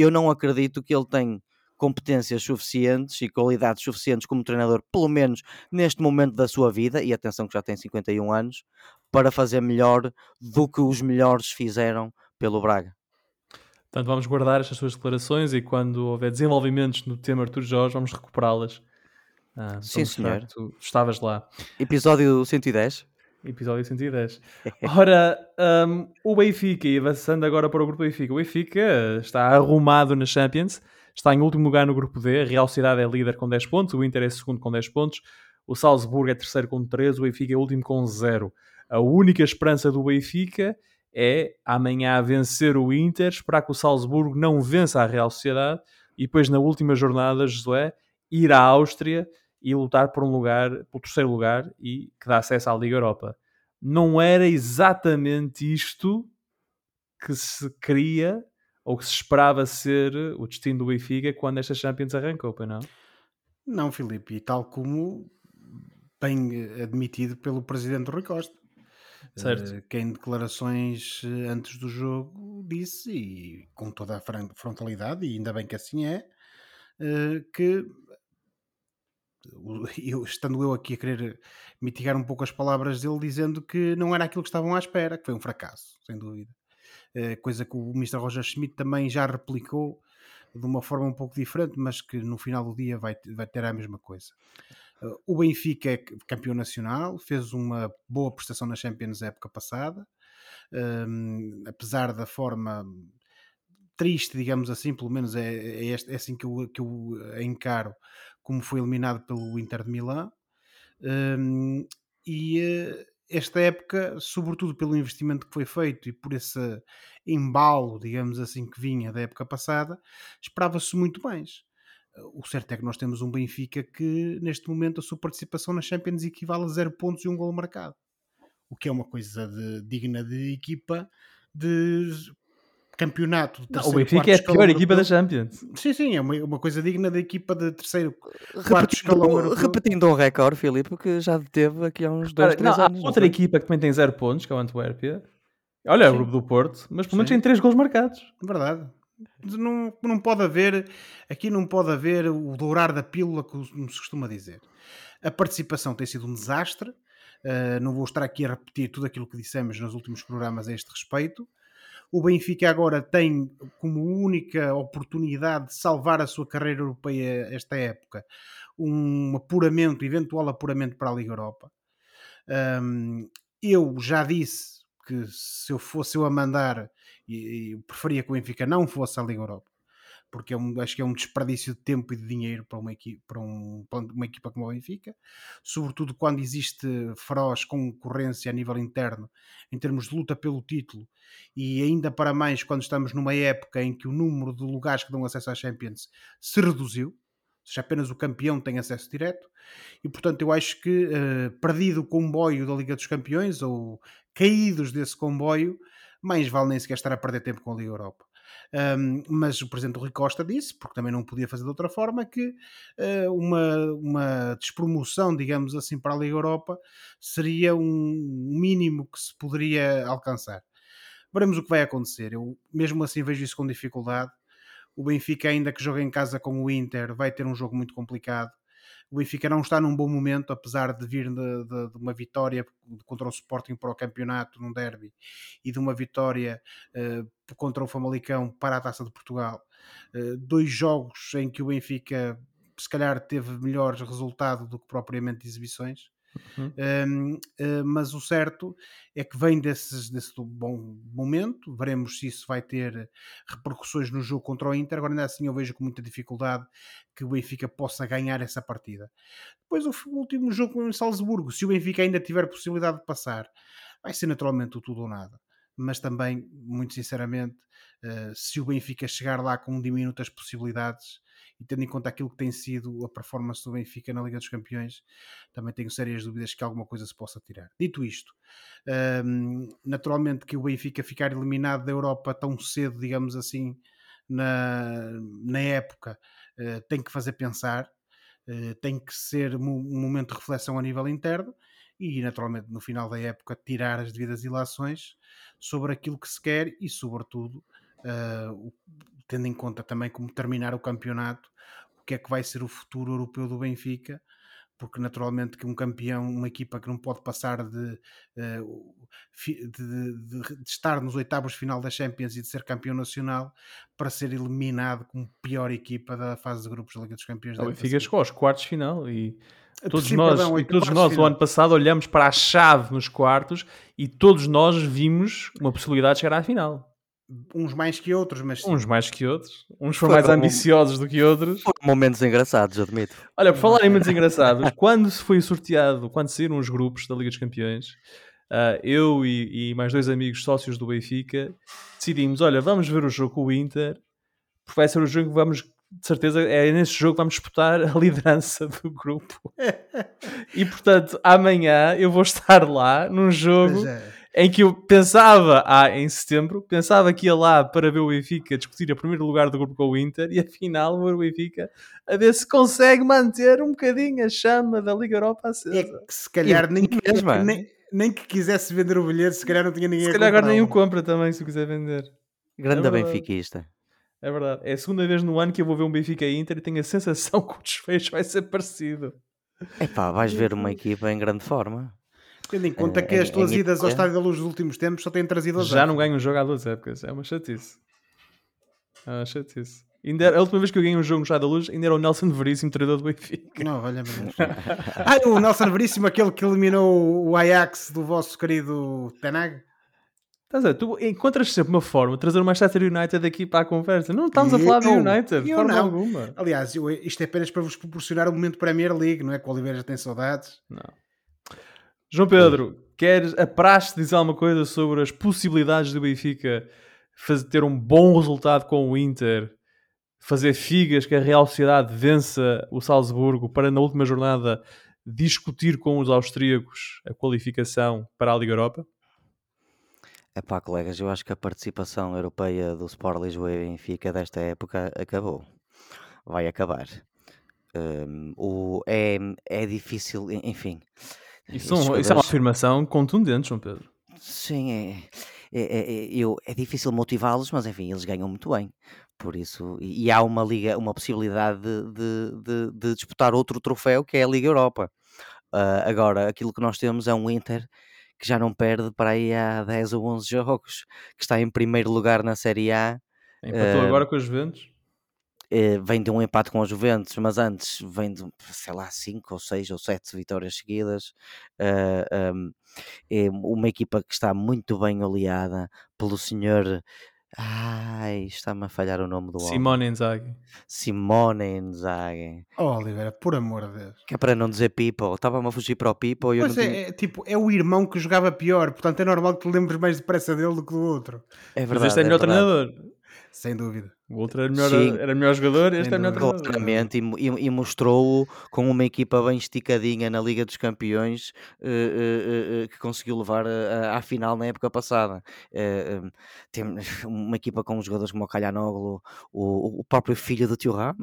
eu não acredito que ele tem competências suficientes e qualidades suficientes como treinador, pelo menos neste momento da sua vida, e atenção que já tem 51 anos, para fazer melhor do que os melhores fizeram pelo Braga.
Portanto, vamos guardar estas suas declarações e quando houver desenvolvimentos no tema Artur Jorge, vamos recuperá-las. Ah,
Sim, senhor.
Tu estavas lá.
Episódio 110.
Episódio 110. Ora, um, o Benfica, e avançando agora para o grupo Benfica. O Benfica está arrumado na Champions, está em último lugar no grupo D. A Real Cidade é líder com 10 pontos, o Inter é segundo com 10 pontos, o Salzburgo é terceiro com 13, o Benfica é último com 0. A única esperança do Benfica é amanhã vencer o Inter, esperar que o Salzburgo não vença a Real Sociedade e depois na última jornada, Josué, ir à Áustria e lutar por um lugar, pelo terceiro lugar e que dá acesso à Liga Europa. Não era exatamente isto que se queria ou que se esperava ser o destino do Benfica quando esta Champions arrancou, não?
Não, Filipe, e tal como bem eh, admitido pelo presidente Rui Costa.
Certo.
Eh, que em declarações eh, antes do jogo disse, e com toda a frontalidade, e ainda bem que assim é, que eu, estando eu aqui a querer mitigar um pouco as palavras dele, dizendo que não era aquilo que estavam à espera, que foi um fracasso, sem dúvida. Eh, coisa que o Mr. Roger Schmidt também já replicou de uma forma um pouco diferente, mas que no final do dia vai, vai ter a mesma coisa. Uh, O Benfica é campeão nacional, fez uma boa prestação na Champions época passada, um, apesar da forma triste, digamos assim, pelo menos é, é, é assim que eu, que eu encaro, como foi eliminado pelo Inter de Milão. Um, e eh, esta época, sobretudo pelo investimento que foi feito e por esse embalo, digamos assim, que vinha da época passada, esperava-se muito mais. O certo é que nós temos um Benfica que, neste momento, a sua participação na Champions equivale a zero pontos e um gol marcado. O que é uma coisa de- digna de equipa de campeonato. de
Não, o
terceiro,
Benfica
quarto
é a pior equipa da. Champions.
Sim, sim, é uma, uma coisa digna da equipa de terceiro, quarto escalão
Repetindo,
europeu.
repetindo um recorde, Filipe, que já deteve aqui há uns dois,
Ora,
três
não, há
anos. não
outra equipa que também tem 0 pontos, que é o Antuérpia. Olha, é o grupo do Porto, mas pelo menos
Sim.
tem 3 gols marcados.
Verdade. Não, não pode haver, aqui não pode haver o dourar da pílula, como se costuma dizer. A participação tem sido um desastre. Uh, não vou estar aqui a repetir tudo aquilo que dissemos nos últimos programas a este respeito. O Benfica agora tem como única oportunidade de salvar a sua carreira europeia esta época um apuramento, eventual apuramento para a Liga Europa. Um, eu já disse que se eu fosse eu a mandar, e, e preferia que o Benfica não fosse à Liga Europa, porque é um, acho que é um desperdício de tempo e de dinheiro para uma, equipa, para, um, para uma equipa como o Benfica, sobretudo quando existe feroz concorrência a nível interno em termos de luta pelo título e ainda para mais quando estamos numa época em que o número de lugares que dão acesso à Champions se reduziu, ou seja, apenas o campeão tem acesso direto, e portanto eu acho que uh, perdido o comboio da Liga dos Campeões ou caídos desse comboio, mais vale nem sequer estar a perder tempo com a Liga Europa. Um, mas o presidente Rui Costa disse, porque também não podia fazer de outra forma, que uh, uma, uma despromoção, digamos assim, para a Liga Europa seria um mínimo que se poderia alcançar. Veremos o que vai acontecer. Eu mesmo assim vejo isso com dificuldade. O Benfica, ainda que joga em casa com o Inter, vai ter um jogo muito complicado. O Benfica não está num bom momento, apesar de vir de, de, de uma vitória contra o Sporting para o campeonato num derby e de uma vitória uh, contra o Famalicão para a Taça de Portugal. Uh, dois jogos em que o Benfica se calhar teve melhor resultado do que propriamente exibições. Uhum. Um, uh, mas o certo é que vem desses, desse bom momento. Veremos se isso vai ter repercussões no jogo contra o Inter. Agora, ainda assim, eu vejo com muita dificuldade que o Benfica possa ganhar essa partida. Depois, o último jogo em Salzburgo, se o Benfica ainda tiver possibilidade de passar, vai ser naturalmente o tudo ou nada. Mas também, muito sinceramente, uh, se o Benfica chegar lá com diminutas possibilidades, e tendo em conta aquilo que tem sido a performance do Benfica na Liga dos Campeões, também tenho sérias dúvidas que alguma coisa se possa tirar. Dito isto, um, naturalmente que o Benfica ficar eliminado da Europa tão cedo, digamos assim, na, na época, uh, tem que fazer pensar, uh, tem que ser um momento de reflexão a nível interno e, naturalmente, no final da época, tirar as devidas ilações sobre aquilo que se quer e, sobretudo, uh, tendo em conta também como terminar o campeonato, o que é que vai ser o futuro europeu do Benfica, porque naturalmente que um campeão, uma equipa que não pode passar de, eh, de, de, de, estar nos oitavos final da Champions e de ser campeão nacional para ser eliminado como pior equipa da fase de grupos da Liga dos Campeões.
O Benfica chegou aos quartos final e todos Sim, nós, perdão, e todos nós o ano passado olhamos para a chave nos quartos e todos nós vimos uma possibilidade de chegar à final
uns mais que outros, mas
uns mais que outros, uns foram mais ambiciosos do que outros.
Foram momentos engraçados, admito.
Olha, por falar em momentos engraçados, quando se foi sorteado, quando saíram os grupos da Liga dos Campeões, uh, eu e, e, mais dois amigos sócios do Benfica decidimos: olha, vamos ver o jogo com o Inter, porque vai ser o jogo que vamos. De certeza, é nesse jogo que vamos disputar a liderança do grupo. e portanto, amanhã eu vou estar lá num jogo em que eu pensava, ah, em setembro, pensava que ia lá para ver o Benfica discutir a primeiro lugar do grupo com o Inter e afinal vou o Benfica a ver se consegue manter um bocadinho a chama da Liga Europa acesa.
É que se calhar nem, que, nem, nem, que quisesse vender o bilhete, se calhar não tinha ninguém
Se calhar agora nem o compra também, se quiser vender.
Grande é benfiquista.
É verdade. É a segunda vez no ano que eu vou ver um Benfica Inter e tenho a sensação que o desfecho vai ser parecido.
Epá, vais ver uma equipa em grande forma.
Tendo em conta é, que as tuas é, idas ao Estádio da Luz dos últimos tempos só têm trazido
a Já não ganho um jogo há duas épocas. É uma chatice. É uma chatice. Ainda a última vez que eu ganhei um jogo no Estádio da Luz ainda era o Nelson Veríssimo, treinador do Benfica.
Não, olha Ah, o Nelson Veríssimo, aquele que eliminou o Ajax do vosso querido Tenag.
Estás a ver, tu encontras sempre uma forma de trazer o Manchester United aqui para a conversa. Não estamos a falar do United, de forma não. alguma.
Aliás, eu, isto é apenas para vos proporcionar o momento Premier League, não é? Que o Oliveira tem saudades.
Não. João Pedro, queres a dizer alguma coisa sobre as possibilidades do Benfica fazer, ter um bom resultado com o Inter, fazer figas que a Real Sociedade vença o Salzburgo para na última jornada discutir com os austríacos a qualificação para a Liga Europa?
É pá, colegas, eu acho que a participação europeia do Sport Lisboa e Benfica desta época acabou. Vai acabar. Um, o, é, é difícil, enfim.
Isso, jogadores... isso é uma afirmação contundente, João Pedro.
Sim, é, é, é, eu, é difícil motivá-los, mas enfim, eles ganham muito bem. Por isso, e, e há uma liga, uma possibilidade de, de, de, de, disputar outro troféu que é a Liga Europa. Uh, agora, aquilo que nós temos é um Inter que já não perde para aí há 10 ou 11 jogos, que está em primeiro lugar na Série A.
Empatou uh, agora com os Juventus?
Eh, vem de um empate com os Juventus, mas antes vem de, sei lá, 5 ou 6 ou 7 vitórias seguidas. Uh, um, é uma equipa que está muito bem oleada pelo senhor. Ai, está-me a falhar o nome do
homem. Simone Inzaghi.
Simone Inzaghi.
Oh, Oliveira, por amor de Deus.
Que é para não dizer People. Estava-me a fugir para o People.
Pois é, tinha... é, tipo, é o irmão que jogava pior. Portanto, é normal que te lembres mais depressa dele do que do outro.
É verdade. Mas este é, é melhor treinador.
Sem dúvida.
O outro era melhor, era melhor jogador, este é melhor treinador.
Claramente, e, e, e mostrou-o com uma equipa bem esticadinha na Liga dos Campeões uh, uh, uh, que conseguiu levar à final na época passada. tem uma equipa com jogadores como o Calhanoglu, o, o próprio filho do Tio Ram,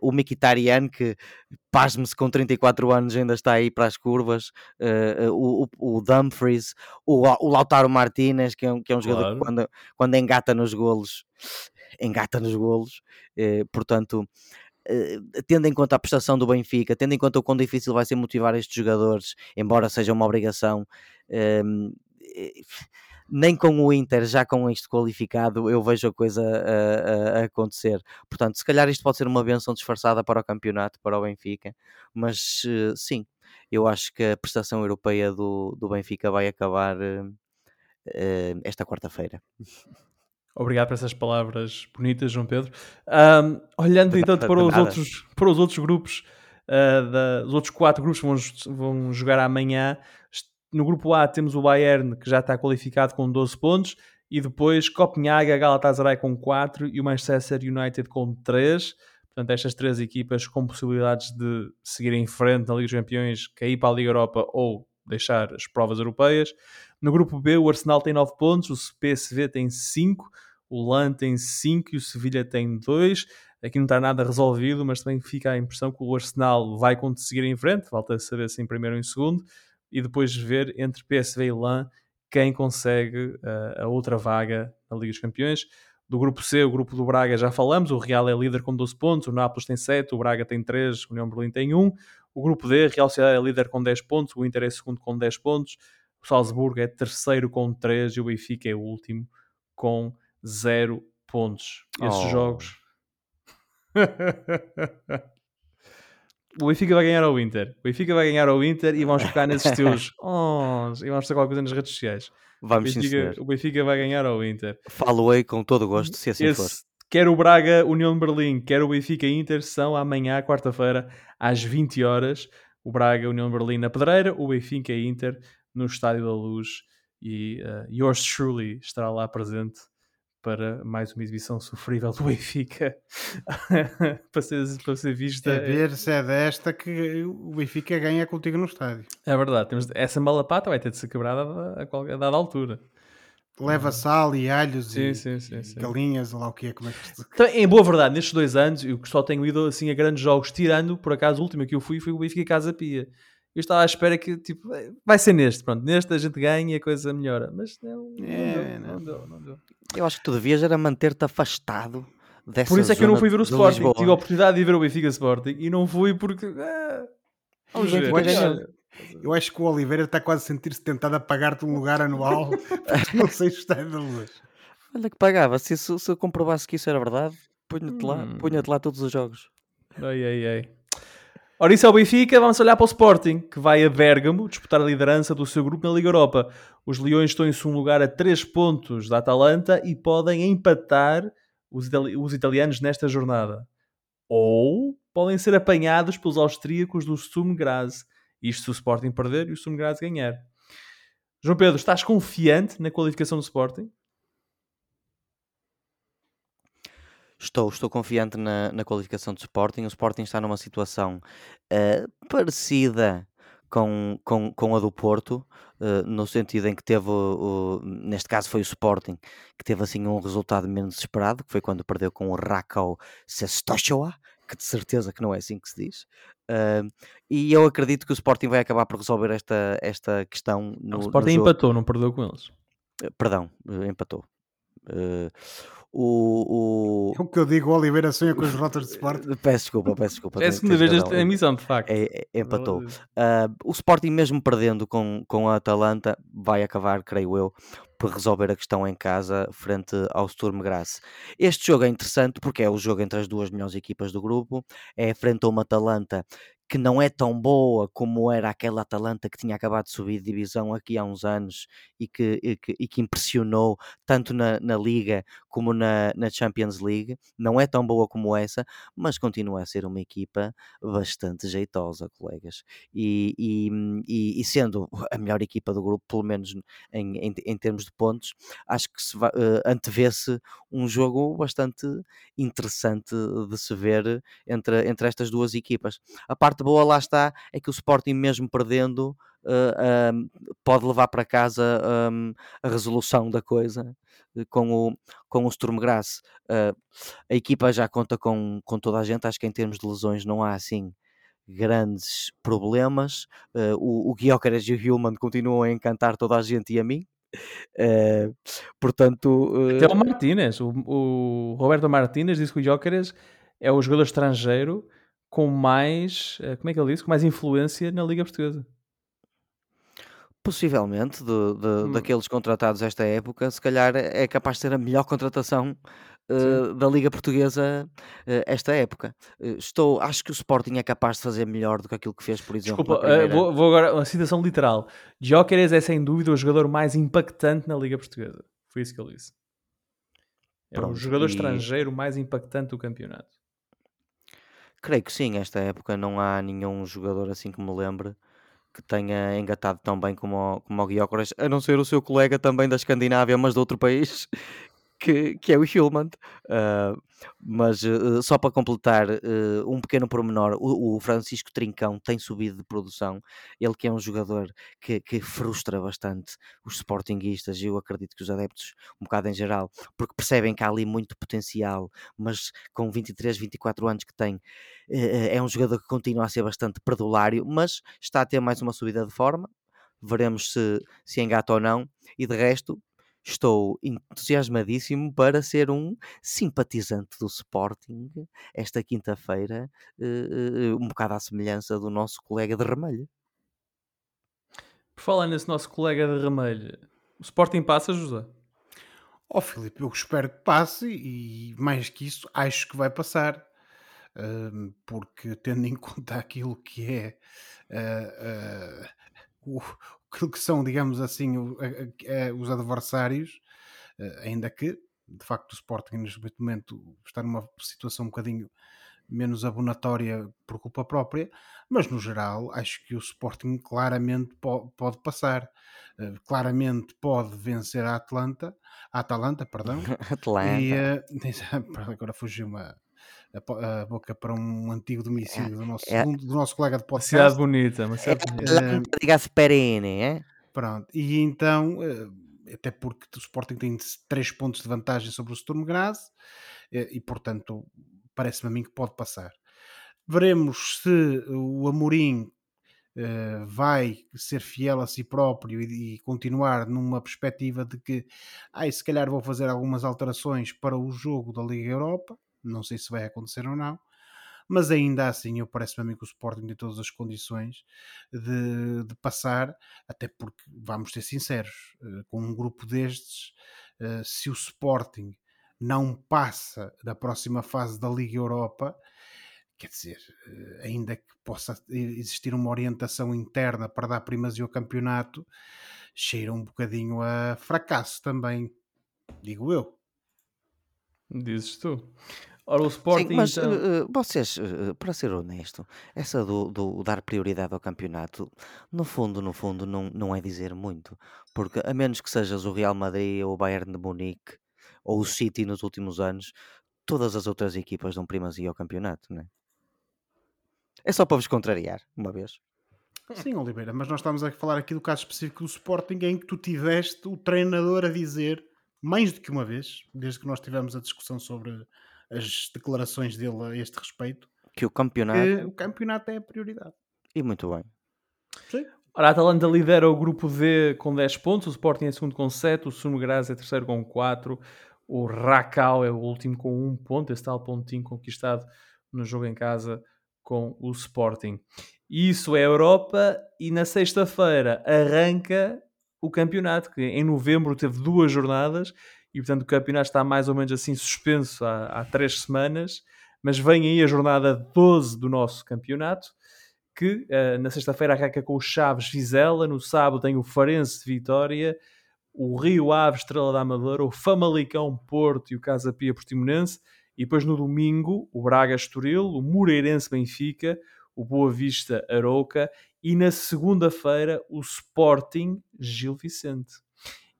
o Mkhitaryan, que pasme-se com 34 anos ainda está aí para as curvas, o, o, o Dumfries, o, o Lautaro Martinez, que é um, que é um claro. jogador que quando, quando engata nos golos engata nos golos, eh, portanto, eh, tendo em conta a prestação do Benfica, tendo em conta o quão difícil vai ser motivar estes jogadores, embora seja uma obrigação, ehm, eh, nem com o Inter, já com isto qualificado, eu vejo a coisa a, a, acontecer. Portanto, se calhar isto pode ser uma benção disfarçada para o campeonato, para o Benfica, mas uh, sim, eu acho que a prestação europeia do, do Benfica vai acabar uh, uh, esta quarta-feira.
Obrigado por essas palavras bonitas, João Pedro. Um, olhando então para os, outros, para os outros grupos, uh, da, os outros quatro grupos que vão, vão jogar amanhã, no grupo A temos o Bayern, que já está qualificado com 12 pontos, e depois Copenhaga, Galatasaray com 4 e o Manchester United com 3. Portanto, estas três equipas com possibilidades de seguir em frente na Liga dos Campeões, cair para a Liga Europa ou deixar as provas europeias. No grupo B, o Arsenal tem 9 pontos, o PSV tem 5, o LAN tem 5 e o Sevilha tem 2. Aqui não está nada resolvido, mas também fica a impressão que o Arsenal vai conseguir em frente, falta saber se em primeiro ou em segundo, e depois ver entre PSV e LAN quem consegue uh, a outra vaga na Liga dos Campeões. Do grupo C, o grupo do Braga já falamos, o Real é líder com 12 pontos, o Nápoles tem 7, o Braga tem 3, o União Berlim tem 1. O grupo D, Real Sociedade é líder com 10 pontos, o Inter é segundo com 10 pontos, o Salzburgo é terceiro com 3 e o Benfica é o último com 0 pontos. Esses oh. jogos. o Benfica vai ganhar ao Inter. O Benfica vai ganhar ao Inter e vamos ficar nesses teus. Oh, e vamos ter qualquer coisa nas redes sociais.
Vamos
o Benfica, o Benfica vai ganhar ao Inter.
Falo-ei com todo o gosto, se assim Esse, for.
Quer o Braga, União de Berlim, quer o Benfica Inter, são amanhã, quarta-feira, às 20 horas. O Braga, União de Berlim na Pedreira, o Benfica Inter no Estádio da Luz. E uh, yours truly estará lá presente para mais uma exibição sofrível do Benfica para, ser, para ser vista.
É ver se é desta que o Benfica ganha contigo no estádio.
É verdade, temos, essa malapata vai ter de ser quebrada a, qualquer, a dada altura.
Leva sal e alhos
sim,
e
sim, sim, sim.
galinhas, ou lá o que é. Como é
que... Então, em boa verdade, nestes dois anos, eu só tenho ido assim a grandes jogos, tirando, por acaso, o último que eu fui foi o Benfica Casa Pia eu estava à espera que, tipo, vai ser neste, pronto, neste a gente ganha e a coisa melhora, mas não, não, é, deu, não, deu, não deu.
Eu acho que tu devias era manter-te afastado dessa
Por isso é que eu não fui ver o Sporting,
Lisboa.
tive a oportunidade de ver o Benfica Sporting e não fui porque... Ah, vamos ver.
Eu acho que o Oliveira está quase a sentir-se tentado a pagar-te um lugar anual porque não sei estar da luz.
Olha que pagava, se, se, se eu comprovasse que isso era verdade, punha-te hum. lá, punha-te lá todos os jogos.
Ai, ai, ai. Ora, isso é o Benfica, vamos olhar para o Sporting, que vai a Bergamo disputar a liderança do seu grupo na Liga Europa. Os Leões estão em segundo lugar a 3 pontos da Atalanta e podem empatar os, itali os italianos nesta jornada. Ou podem ser apanhados pelos austríacos do Sturm Graz. Isto se o Sporting perder e o Sturm ganhar. João Pedro, estás confiante na qualificação do Sporting?
Estou, estou confiante na, na qualificação do Sporting. O Sporting está numa situação uh, parecida com, com, com a do Porto, uh, no sentido em que teve, o, o, neste caso foi o Sporting, que teve assim um resultado menos esperado, que foi quando perdeu com o Rakow Sestochoa, que de certeza que não é assim que se diz. Uh, e eu acredito que o Sporting vai acabar por resolver esta, esta questão. No,
o Sporting empatou, não perdeu com eles.
Perdão, empatou. Uh, o,
o... É o que eu digo, o Oliveira sonha com os rotas de Sporting.
Peço desculpa, peço desculpa.
É a segunda vez esta emissão, de facto.
É, é, empatou. Uh, o Sporting, mesmo perdendo com, com a Atalanta, vai acabar, creio eu, por resolver a questão em casa frente ao Sturm Graz. Este jogo é interessante porque é o jogo entre as duas melhores equipas do grupo. É frente a uma Atalanta que não é tão boa como era aquela Atalanta que tinha acabado de subir de divisão aqui há uns anos e que, e que, e que impressionou tanto na, na Liga como na, na, Champions League. Não é tão boa como essa, mas continua a ser uma equipa bastante jeitosa, colegas. E, e, e sendo a melhor equipa do grupo, pelo menos em, em, em termos de pontos, acho que se uh, antevê-se um jogo bastante interessante de se ver entre, entre estas duas equipas. A parte parte boa lá está é que o Sporting, mesmo perdendo, uh, um, pode levar para casa um, a resolução da coisa eh, com o, com o Sturm Graz. Uh, a equipa já conta com, com toda a gente, acho que em termos de lesões não há assim grandes problemas. Uh, o, o Gyökeres e o Hillman continuam a encantar toda a gente e a mim. Uh, portanto,
uh... até o Martínez, o, o, Roberto Martínez disse que o Jóqueres é o jogador estrangeiro com mais, uh, como é que ele disse, com mais influência na Liga Portuguesa.
Possivelmente, de, de, hum. daqueles contratados esta época, se calhar é capaz de ser a melhor contratação uh, da Liga Portuguesa uh, esta época. Uh, estou, acho que o Sporting é capaz de fazer melhor do que aquilo que fez, por exemplo.
Desculpa, primeira... vou, vou, agora uma citação literal. Jóqueres é sem dúvida o jogador mais impactante na Liga Portuguesa. Foi isso que ele disse. É Pronto, o jogador e... estrangeiro mais impactante do campeonato.
Creio que sim, esta época não há nenhum jogador assim que me lembre que tenha engatado tão bem como o, como o Guiócoras, a não ser o seu colega também da Escandinávia, mas de outro país, que, que é o Hillman. Uh, mas uh, só para completar uh, um pequeno pormenor, o, o, Francisco Trincão tem subido de produção. Ele que é um jogador que, que frustra bastante os sportinguistas e eu acredito que os adeptos, um bocado em geral, porque percebem que há ali muito potencial, mas com 23, 24 anos que tem, é um jogador que continua a ser bastante perdulário, mas está a ter mais uma subida de forma. Veremos se, se engata ou não. E de resto, Estou entusiasmadíssimo para ser um simpatizante do Sporting esta quinta-feira, uh, um bocado à semelhança do nosso colega de Ramelho.
Por falar nesse nosso colega de Ramelho, o Sporting passa, José?
Ó oh, Filipe, eu espero que passe e mais que isso, acho que vai passar. Porque tendo em conta aquilo que é uh, uh, o, aquilo que são, digamos assim, os adversários, eh, ainda que, de facto, o Sporting neste momento está numa situação um bocadinho menos abonatória por culpa própria, mas no geral acho que o Sporting claramente pode passar, claramente pode vencer a Atlanta, a Atalanta, perdão,
Atlanta. E,
agora fugiu uma, a, a, boca para um antigo domicílio do nosso, é, segundo, do nosso colega de podcast.
Cidade bonita, uma cidade
é, bonita. Diga-se perene, é?
Pronto, e então, eh, até porque o Sporting tem 3 pontos de vantagem sobre o Sturm Graz, eh, e portanto, parece-me a mim que pode passar. Veremos se o Amorim Uh, vai ser fiel a si próprio e, e, continuar numa perspectiva de que ah, se calhar vou fazer algumas alterações para o jogo da Liga Europa não sei se vai acontecer ou não, mas ainda assim eu parece-me a mim que o Sporting tem todas as condições de, de, passar, até porque, vamos ser sinceros, eh, com um grupo destes, eh, se o Sporting não passa da próxima fase da Liga Europa, quer dizer, eh, ainda que possa existir uma orientação interna para dar primazia ao campeonato, cheira um bocadinho a fracasso também, digo eu.
Dizes tu. Ora, o Sporting
Sim, mas
então...
uh, vocês, uh, para ser honesto, essa do, do, dar prioridade ao campeonato, no fundo, no fundo, não, não é dizer muito. Porque a menos que sejas o Real Madrid ou o Bayern de Munique ou o City nos últimos anos, todas as outras equipas dão primazia ao campeonato, não é? É só para vos contrariar, uma vez.
Sim, Oliveira, mas nós estamos a falar aqui do caso específico do Sporting em que tu tiveste o treinador a dizer mais do que uma vez, desde que nós tivemos a discussão sobre as declarações dele a este respeito.
Que o campeonato.
Que o campeonato é a prioridade.
E muito bem.
Sim.
Ora, a Atalanta lidera o grupo D com 10 pontos, o Sporting é segundo com 7, o Sumo Graz é terceiro com 4, o Racal é o último com 1 ponto, esse tal pontinho conquistado no jogo em casa com o Sporting. Isso é Europa e na sexta-feira arranca o campeonato, que em novembro teve duas jornadas e portanto o campeonato está mais ou menos assim suspenso há, há três semanas, mas vem aí a jornada 12 do nosso campeonato, que uh, na sexta-feira arranca com o Chaves Vizela, no sábado tem o Farense Vitória, o Rio Ave Estrela da Amadora, o Famalicão Porto e o Casa Pia Portimonense, e depois no domingo o Braga Estoril, o Moreirense Benfica, o Boa Vista Arouca e na segunda-feira o Sporting Gil Vicente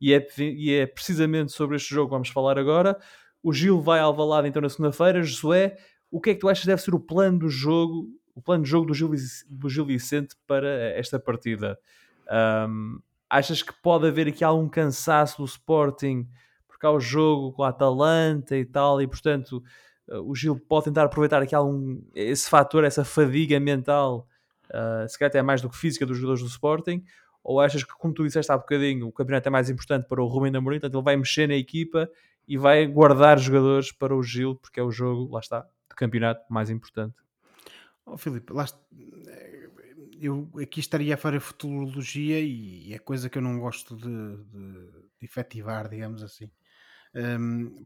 e é, e é precisamente sobre este jogo que vamos falar agora. O Gil vai ao Valado então na segunda-feira. Josué, o que é que tu achas que deve ser o plano do jogo, o plano de jogo do Gil, do Gil Vicente para esta partida? Um, achas que pode haver aqui algum cansaço do Sporting porque há o jogo com a Atalanta e tal, e portanto o Gil pode tentar aproveitar aqui algum, esse fator, essa fadiga mental, uh, se calhar até mais do que física dos jogadores do Sporting, Ou achas que, como tu disseste há bocadinho, o campeonato é mais importante para o Rubem Amorim, portanto ele vai mexer na equipa e vai guardar jogadores para o Gil, porque é o jogo, lá está, de campeonato mais importante.
Oh, Filipe, lá eu aqui estaria a fazer futurologia e é coisa que eu não gosto de, de, de efetivar, digamos assim. Um,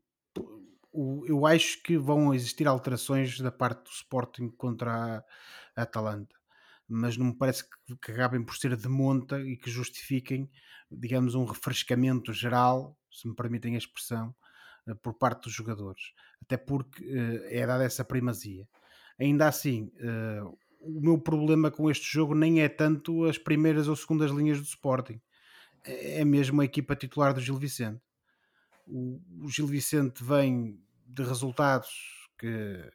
eu acho que vão existir alterações da parte do Sporting contra a Atalanta, mas não me parece que, que acabem por ser de monta e que justifiquem, digamos, um refrescamento geral, se me permitem a expressão, eh, por parte dos jogadores, até porque uh, é dada essa primazia. Ainda assim, uh, o meu problema com este jogo nem é tanto as primeiras ou segundas linhas do Sporting, é, é mesmo a equipa titular do Gil Vicente. O, o Gil Vicente vem de resultados que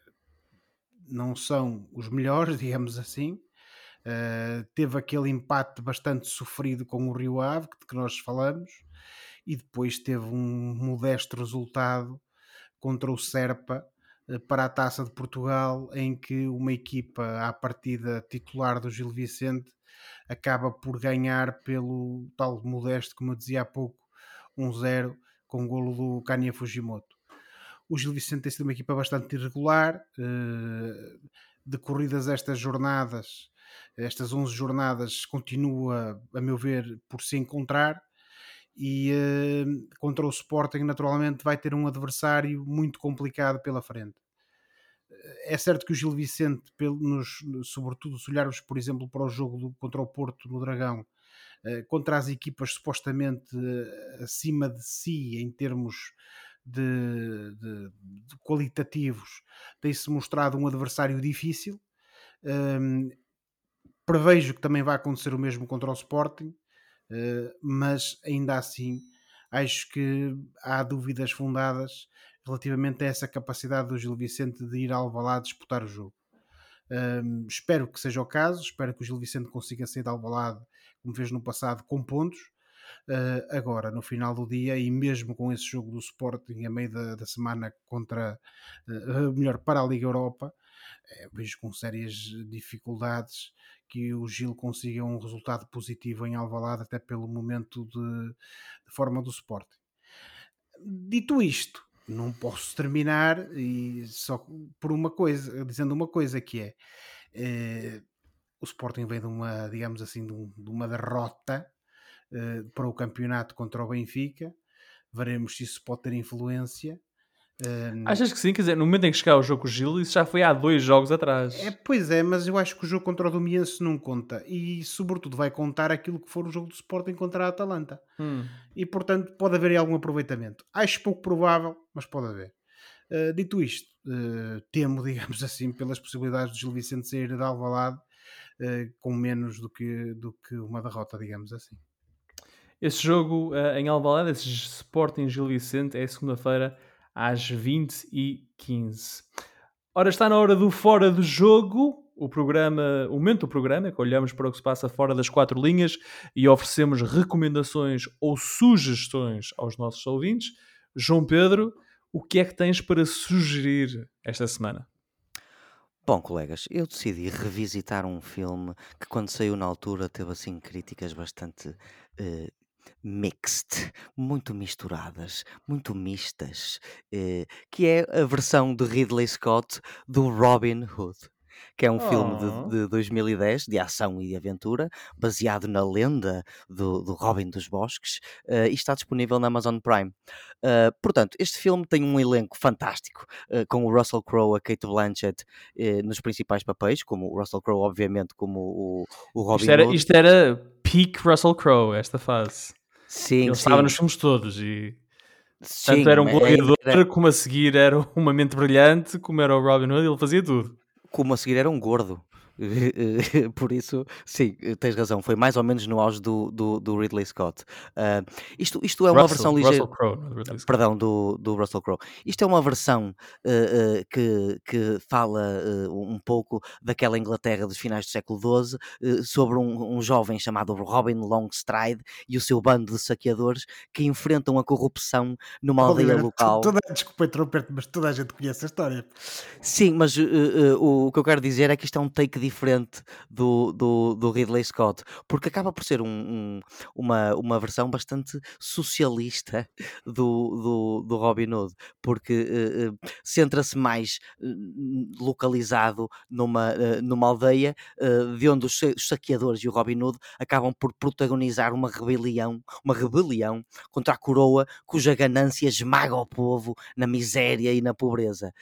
não são os melhores, digamos assim. Uh, teve aquele empate bastante sofrido com o Rio Ave, de que nós falamos, e depois teve um modesto resultado contra o Serpa uh, para a Taça de Portugal, em que uma equipa à partida titular do Gil Vicente acaba por ganhar pelo tal modesto, como eu dizia há pouco, 1-0 com o golo do Kanye Fujimoto. O Gil Vicente tem sido uma equipa bastante irregular, uh, decorridas estas jornadas, estas 11 jornadas, continua, a meu ver, por se encontrar e uh, contra o Sporting naturalmente vai ter um adversário muito complicado pela frente. É certo que o Gil Vicente, pelo, nos, sobretudo se olharmos, por exemplo, para o jogo do, contra o Porto no Dragão, uh, contra as equipas supostamente uh, acima de si em termos de, de, de qualitativos, tem-se mostrado um adversário difícil. Um, prevejo que também vai acontecer o mesmo contra o Sporting, uh, mas ainda assim acho que há dúvidas fundadas relativamente a essa capacidade do Gil Vicente de ir ao Alvalade disputar o jogo. Espero que seja o caso, espero que o Gil Vicente consiga sair de Alvalade, como fez no passado, com pontos, Uh, agora, no final do dia, e mesmo com esse jogo do Sporting a meio da, da semana contra, uh, melhor, para a Liga Europa, uh, vejo com sérias dificuldades que o Gil consiga um resultado positivo em Alvalade, até pelo momento de, de forma do Sporting. Dito isto, não posso terminar e só por uma coisa, dizendo uma coisa que é, é o Sporting vem de uma, digamos assim, de, um, de uma derrota uh, para o campeonato contra o Benfica. Veremos se isso pode ter influência.
Uh, Achas que sim? Quer dizer, no momento em que chegar o jogo com o Gil, isso já foi há dois jogos atrás.
É, pois é, mas eu acho que o jogo contra o Domiense não conta. E, sobretudo, vai contar aquilo que for o jogo do Sporting contra a Atalanta.
Hum.
E, portanto, pode haver aí algum aproveitamento. Acho pouco provável, mas pode haver. Uh, dito isto, uh, temo, digamos assim, pelas possibilidades do Gil Vicente sair de Alvalade uh, com menos do que, do que uma derrota, digamos assim.
Esse jogo uh, em Alvalade, esse Sporting Gil Vicente, é segunda-feira às 20h15. Ora, está na hora do Fora do Jogo, o programa, o momento do programa, que olhamos para o que se passa fora das quatro linhas e oferecemos recomendações ou sugestões aos nossos ouvintes. João Pedro, o que é que tens para sugerir esta semana?
Bom, colegas, eu decidi revisitar um filme que, quando saiu na altura, teve assim críticas bastante uh, mixed, muito misturadas, muito mistas, eh, que é a versão de Ridley Scott do Robin Hood que é um filme
Oh.
de, de 2010 de ação e de aventura, baseado na lenda do, do Robin dos Bosques, eh, e está disponível na Amazon Prime. Eh, portanto, este filme tem um elenco fantástico, eh, com o Russell Crowe, a Kate Blanchett nos principais papéis, como o Russell Crowe, obviamente, como o, o Robin
Isto era,
Hood.
isto era peak Russell Crowe, esta fase.
Sim,
Ele estava nos filmes todos e
sim,
tanto era um
é-
gladiador,
era-
como a seguir era uma mente brilhante, como era o Robin Hood, ele fazia tudo.
Como a seguir era um gordo. Por isso, sim, tens razão. Foi mais ou menos no auge do, do, do Ridley Scott. Ah, isto, isto é uma
Russell,
versão ligeira.
Russell Crowe, não é.
Perdão, do, do Russell Crowe. Isto é uma versão ah, ah, que, que fala um pouco daquela Inglaterra dos finais do século XII, sobre um, um jovem chamado Robin Longstride e o seu bando de saqueadores que enfrentam a corrupção numa aldeia local.
Toda, desculpa interromper-te, mas toda a gente conhece a história.
Sim, mas uh, uh, o que eu quero dizer é que isto é um take diferente do, do, do Ridley Scott, porque acaba por ser um, um, uma, uma versão bastante socialista do, do, do Robin Hood, porque uh, centra-se mais uh, localizado numa, uh, numa aldeia de onde os saqueadores e o Robin Hood acabam por protagonizar uma rebelião, uma rebelião contra a coroa cuja ganância esmaga o povo na miséria e na pobreza.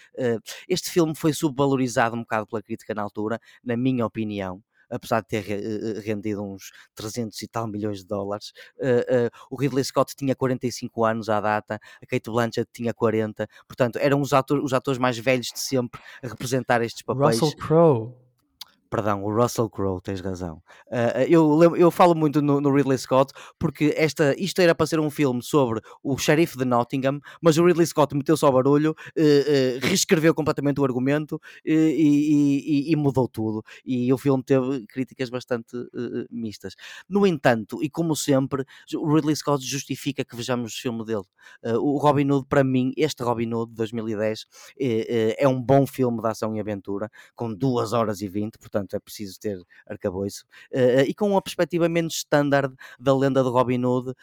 este filme foi subvalorizado um bocado pela crítica na altura, na minha opinião apesar de ter rendido uns 300 e tal milhões de dólares. Uh, uh, o Ridley Scott tinha 45 anos à data, a Kate Blanchett tinha 40, portanto, eram os atores, os atores mais velhos de sempre a representar estes papéis.
Russell Crowe.
Perdão, o Russell Crowe, tens razão. Uh, eu, eu falo muito no, no, Ridley Scott porque esta, isto era para ser um filme sobre o xerife de Nottingham, mas o Ridley Scott meteu-se ao barulho, uh, uh, reescreveu completamente o argumento e, e, e, mudou tudo. E o filme teve críticas bastante mistas. No entanto, e como sempre, o Ridley Scott justifica que vejamos o filme dele. o Robin Hood, para mim, este Robin Hood de 2010 é um bom filme de ação e aventura, com 2 horas e 20, portanto portanto é preciso ter arcabouço, uh, e com uma perspectiva menos standard da lenda de Robin Hood, uh,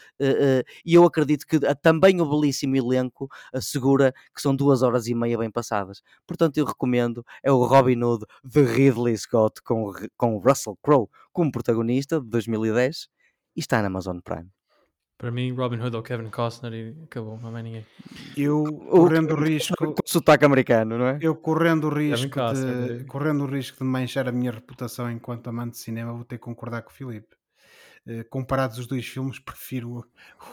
e eu acredito que também o belíssimo elenco assegura que são duas horas e meia bem passadas. Portanto, eu recomendo, é o Robin Hood de Ridley Scott com, com Russell Crowe como protagonista de 2010 e está na Amazon Prime.
Para mim, Robin Hood ou Kevin Costner e acabou, não é ninguém.
Eu correndo o risco.
Com sotaque americano, não é?
Eu correndo o risco, de, correndo o risco de manchar a minha reputação enquanto amante de cinema, vou ter que concordar com o Filipe. Uh, comparados os dois filmes, prefiro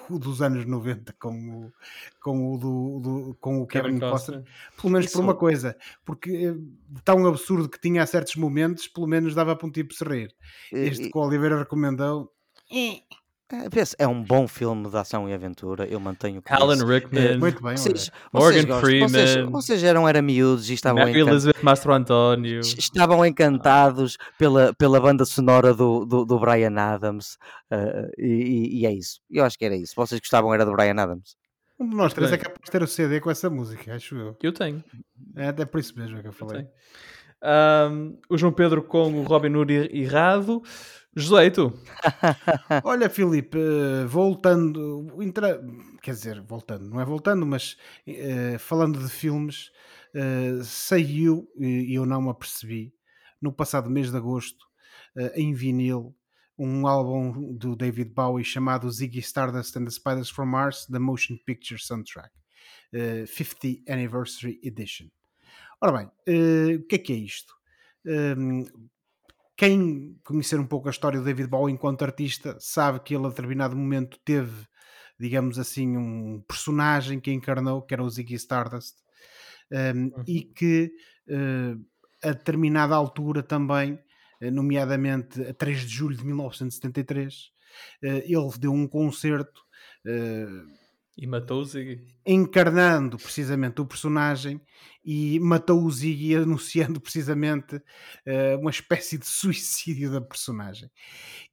o, o dos anos 90 com o, com o, do, do com o Kevin, Kevin Costner. Pelo menos Isso. por uma coisa, porque uh, tão absurdo que tinha a certos momentos, pelo menos dava para um tipo se rir. Este e, que o Oliveira recomendou.
E é, é um bom filme de ação e aventura, eu mantenho
com Alan isso. Rickman,
é, muito bem,
vocês, Morgan vocês Freeman,
vocês, vocês, eram era miúdos e estavam
Mary Elizabeth Mastro António
estavam encantados pela, pela banda sonora do, do, do Brian Adams uh, e, e, é isso, eu acho que era isso. Vocês gostavam era do Brian Adams?
Um de nós três é capaz de ter o CD com essa música, acho eu.
Eu tenho.
É até por isso mesmo que eu falei.
Eu um, o João Pedro com o Robin Hood errado. José, e tu?
Olha, Filipe, voltando, quer dizer, voltando, não é voltando, mas uh, falando de filmes, uh, saiu, e eu não me apercebi, no passado mês de agosto, uh, em vinil, um álbum do David Bowie chamado Ziggy Stardust and the Spiders from Mars, The Motion Picture Soundtrack, 50th Anniversary Edition. Ora bem, o que é que é isto? Quem conhecer um pouco a história do David Bowie enquanto artista sabe que ele a determinado momento teve, digamos assim, um personagem que encarnou, que era o Ziggy Stardust, um, uhum. e que uh, a determinada altura também, eh, nomeadamente a 3 de julho de 1973, uh, eh, ele deu um concerto. Uh,
e matou o Ziggy.
Encarnando precisamente o personagem e matou o Ziggy anunciando precisamente uh, uma espécie de suicídio da personagem.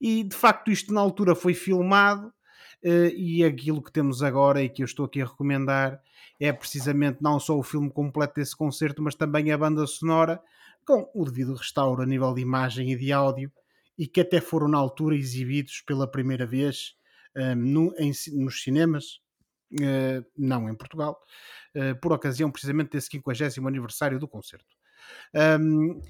E de facto isto na altura foi filmado uh, e aquilo que temos agora e que eu estou aqui a recomendar é precisamente não só o filme completo desse concerto, mas também a banda sonora com o devido restauro a nível de imagem e de áudio e que até foram na altura exibidos pela primeira vez um, eh, no, em, nos cinemas não em Portugal, uh, por ocasião precisamente desse 50 aniversário do concerto. Um,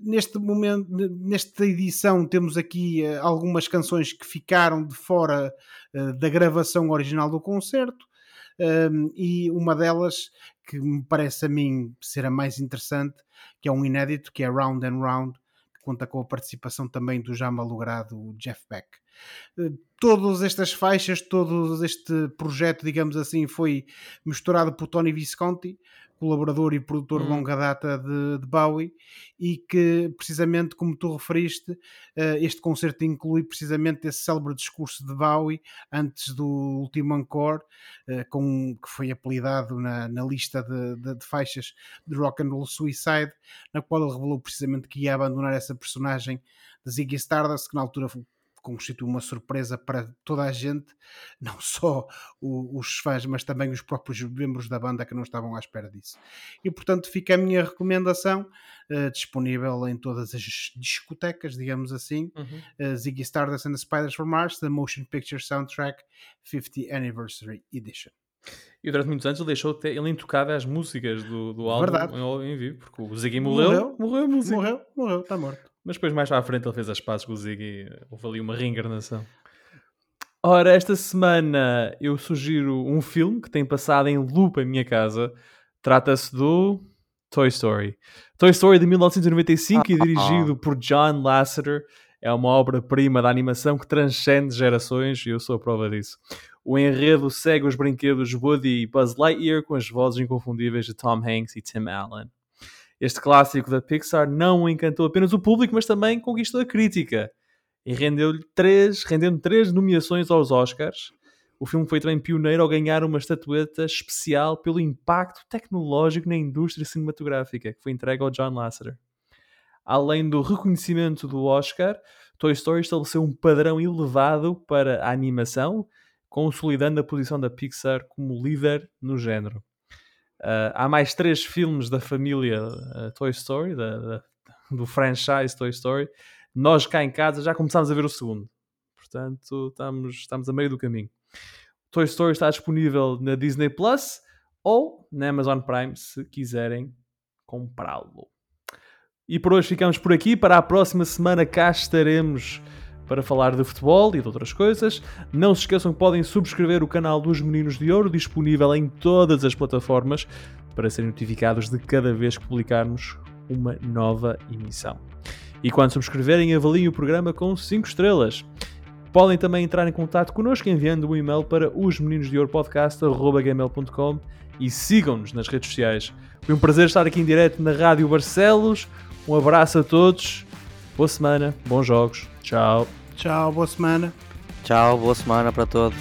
neste momento, nesta edição, temos aqui uh, algumas canções que ficaram de fora da gravação original do concerto. Um, e uma delas que me parece a mim ser a mais interessante, que é um inédito, que é Round and Round, conta com a participação também do já malogrado Jeff Beck. Eh, todas estas faixas, todo este projeto, digamos assim, foi misturado por Tony Visconti, colaborador e produtor de hum. longa data de, de, Bowie, e que, precisamente como tu referiste, uh, este concerto inclui precisamente esse célebre discurso de Bowie antes do último encore, uh, com, que foi apelidado na, na lista de, de, de, faixas de Rock and Roll Suicide, na qual ele revelou precisamente que ia abandonar essa personagem de Ziggy Stardust, que na altura constitui uma surpresa para toda a gente, não só o, os fãs, mas também os próprios membros da banda que não estavam à espera disso. E portanto fica a minha recomendação uh, disponível em todas as discotecas, digamos assim, uhum. uh, Ziggy Stardust and the Spiders from Mars, The Motion Picture Soundtrack 50 Anniversary Edition.
E durante muitos anos ele deixou ele intocado as músicas do, do álbum
Verdade.
em, vivo, porque o Ziggy morreu, morreu,
morreu música. Morreu, morreu, está morto.
Mas depois, mais para a frente, ele fez as pazes com o Ziggy. Houve ali uma reencarnação. Ora, esta semana eu sugiro um filme que tem passado em loop em minha casa. Trata-se do Toy Story. Toy Story de 1995 e dirigido por John Lasseter. É uma obra-prima da animação que transcende gerações e eu sou a prova disso. O enredo segue os brinquedos Woody e Buzz Lightyear com as vozes inconfundíveis de Tom Hanks e Tim Allen. Este clássico da Pixar não encantou apenas o público, mas também conquistou a crítica e rendeu-lhe três, rendendo três nomeações aos Oscars. O filme foi também pioneiro ao ganhar uma estatueta especial pelo impacto tecnológico na indústria cinematográfica, que foi entregue ao John Lasseter. Além do reconhecimento do Oscar, Toy Story estabeleceu um padrão elevado para a animação, consolidando a posição da Pixar como líder no género. Uh, há mais três filmes da família uh, Toy Story, da, da, do franchise Toy Story. Nós cá em casa já começámos a ver o segundo. Portanto, estamos, estamos a meio do caminho. Toy Story está disponível na Disney Plus ou na Amazon Prime se quiserem comprá-lo. E por hoje ficamos por aqui. Para a próxima semana cá estaremos para falar de futebol e de outras coisas. Não se esqueçam que podem subscrever o canal dos Meninos de Ouro, disponível em todas as plataformas, para serem notificados de cada vez que publicarmos uma nova emissão. E quando subscreverem, avaliem o programa com 5 estrelas. Podem também entrar em contato connosco enviando um e-mail para os meninos de ouro podcast.gmail.com e sigam-nos nas redes sociais. Foi um prazer estar aqui em direto na Rádio Barcelos. Um abraço a todos, boa semana, bons jogos, tchau.
Tchau, boa semana.
Tchau, boa semana para todos.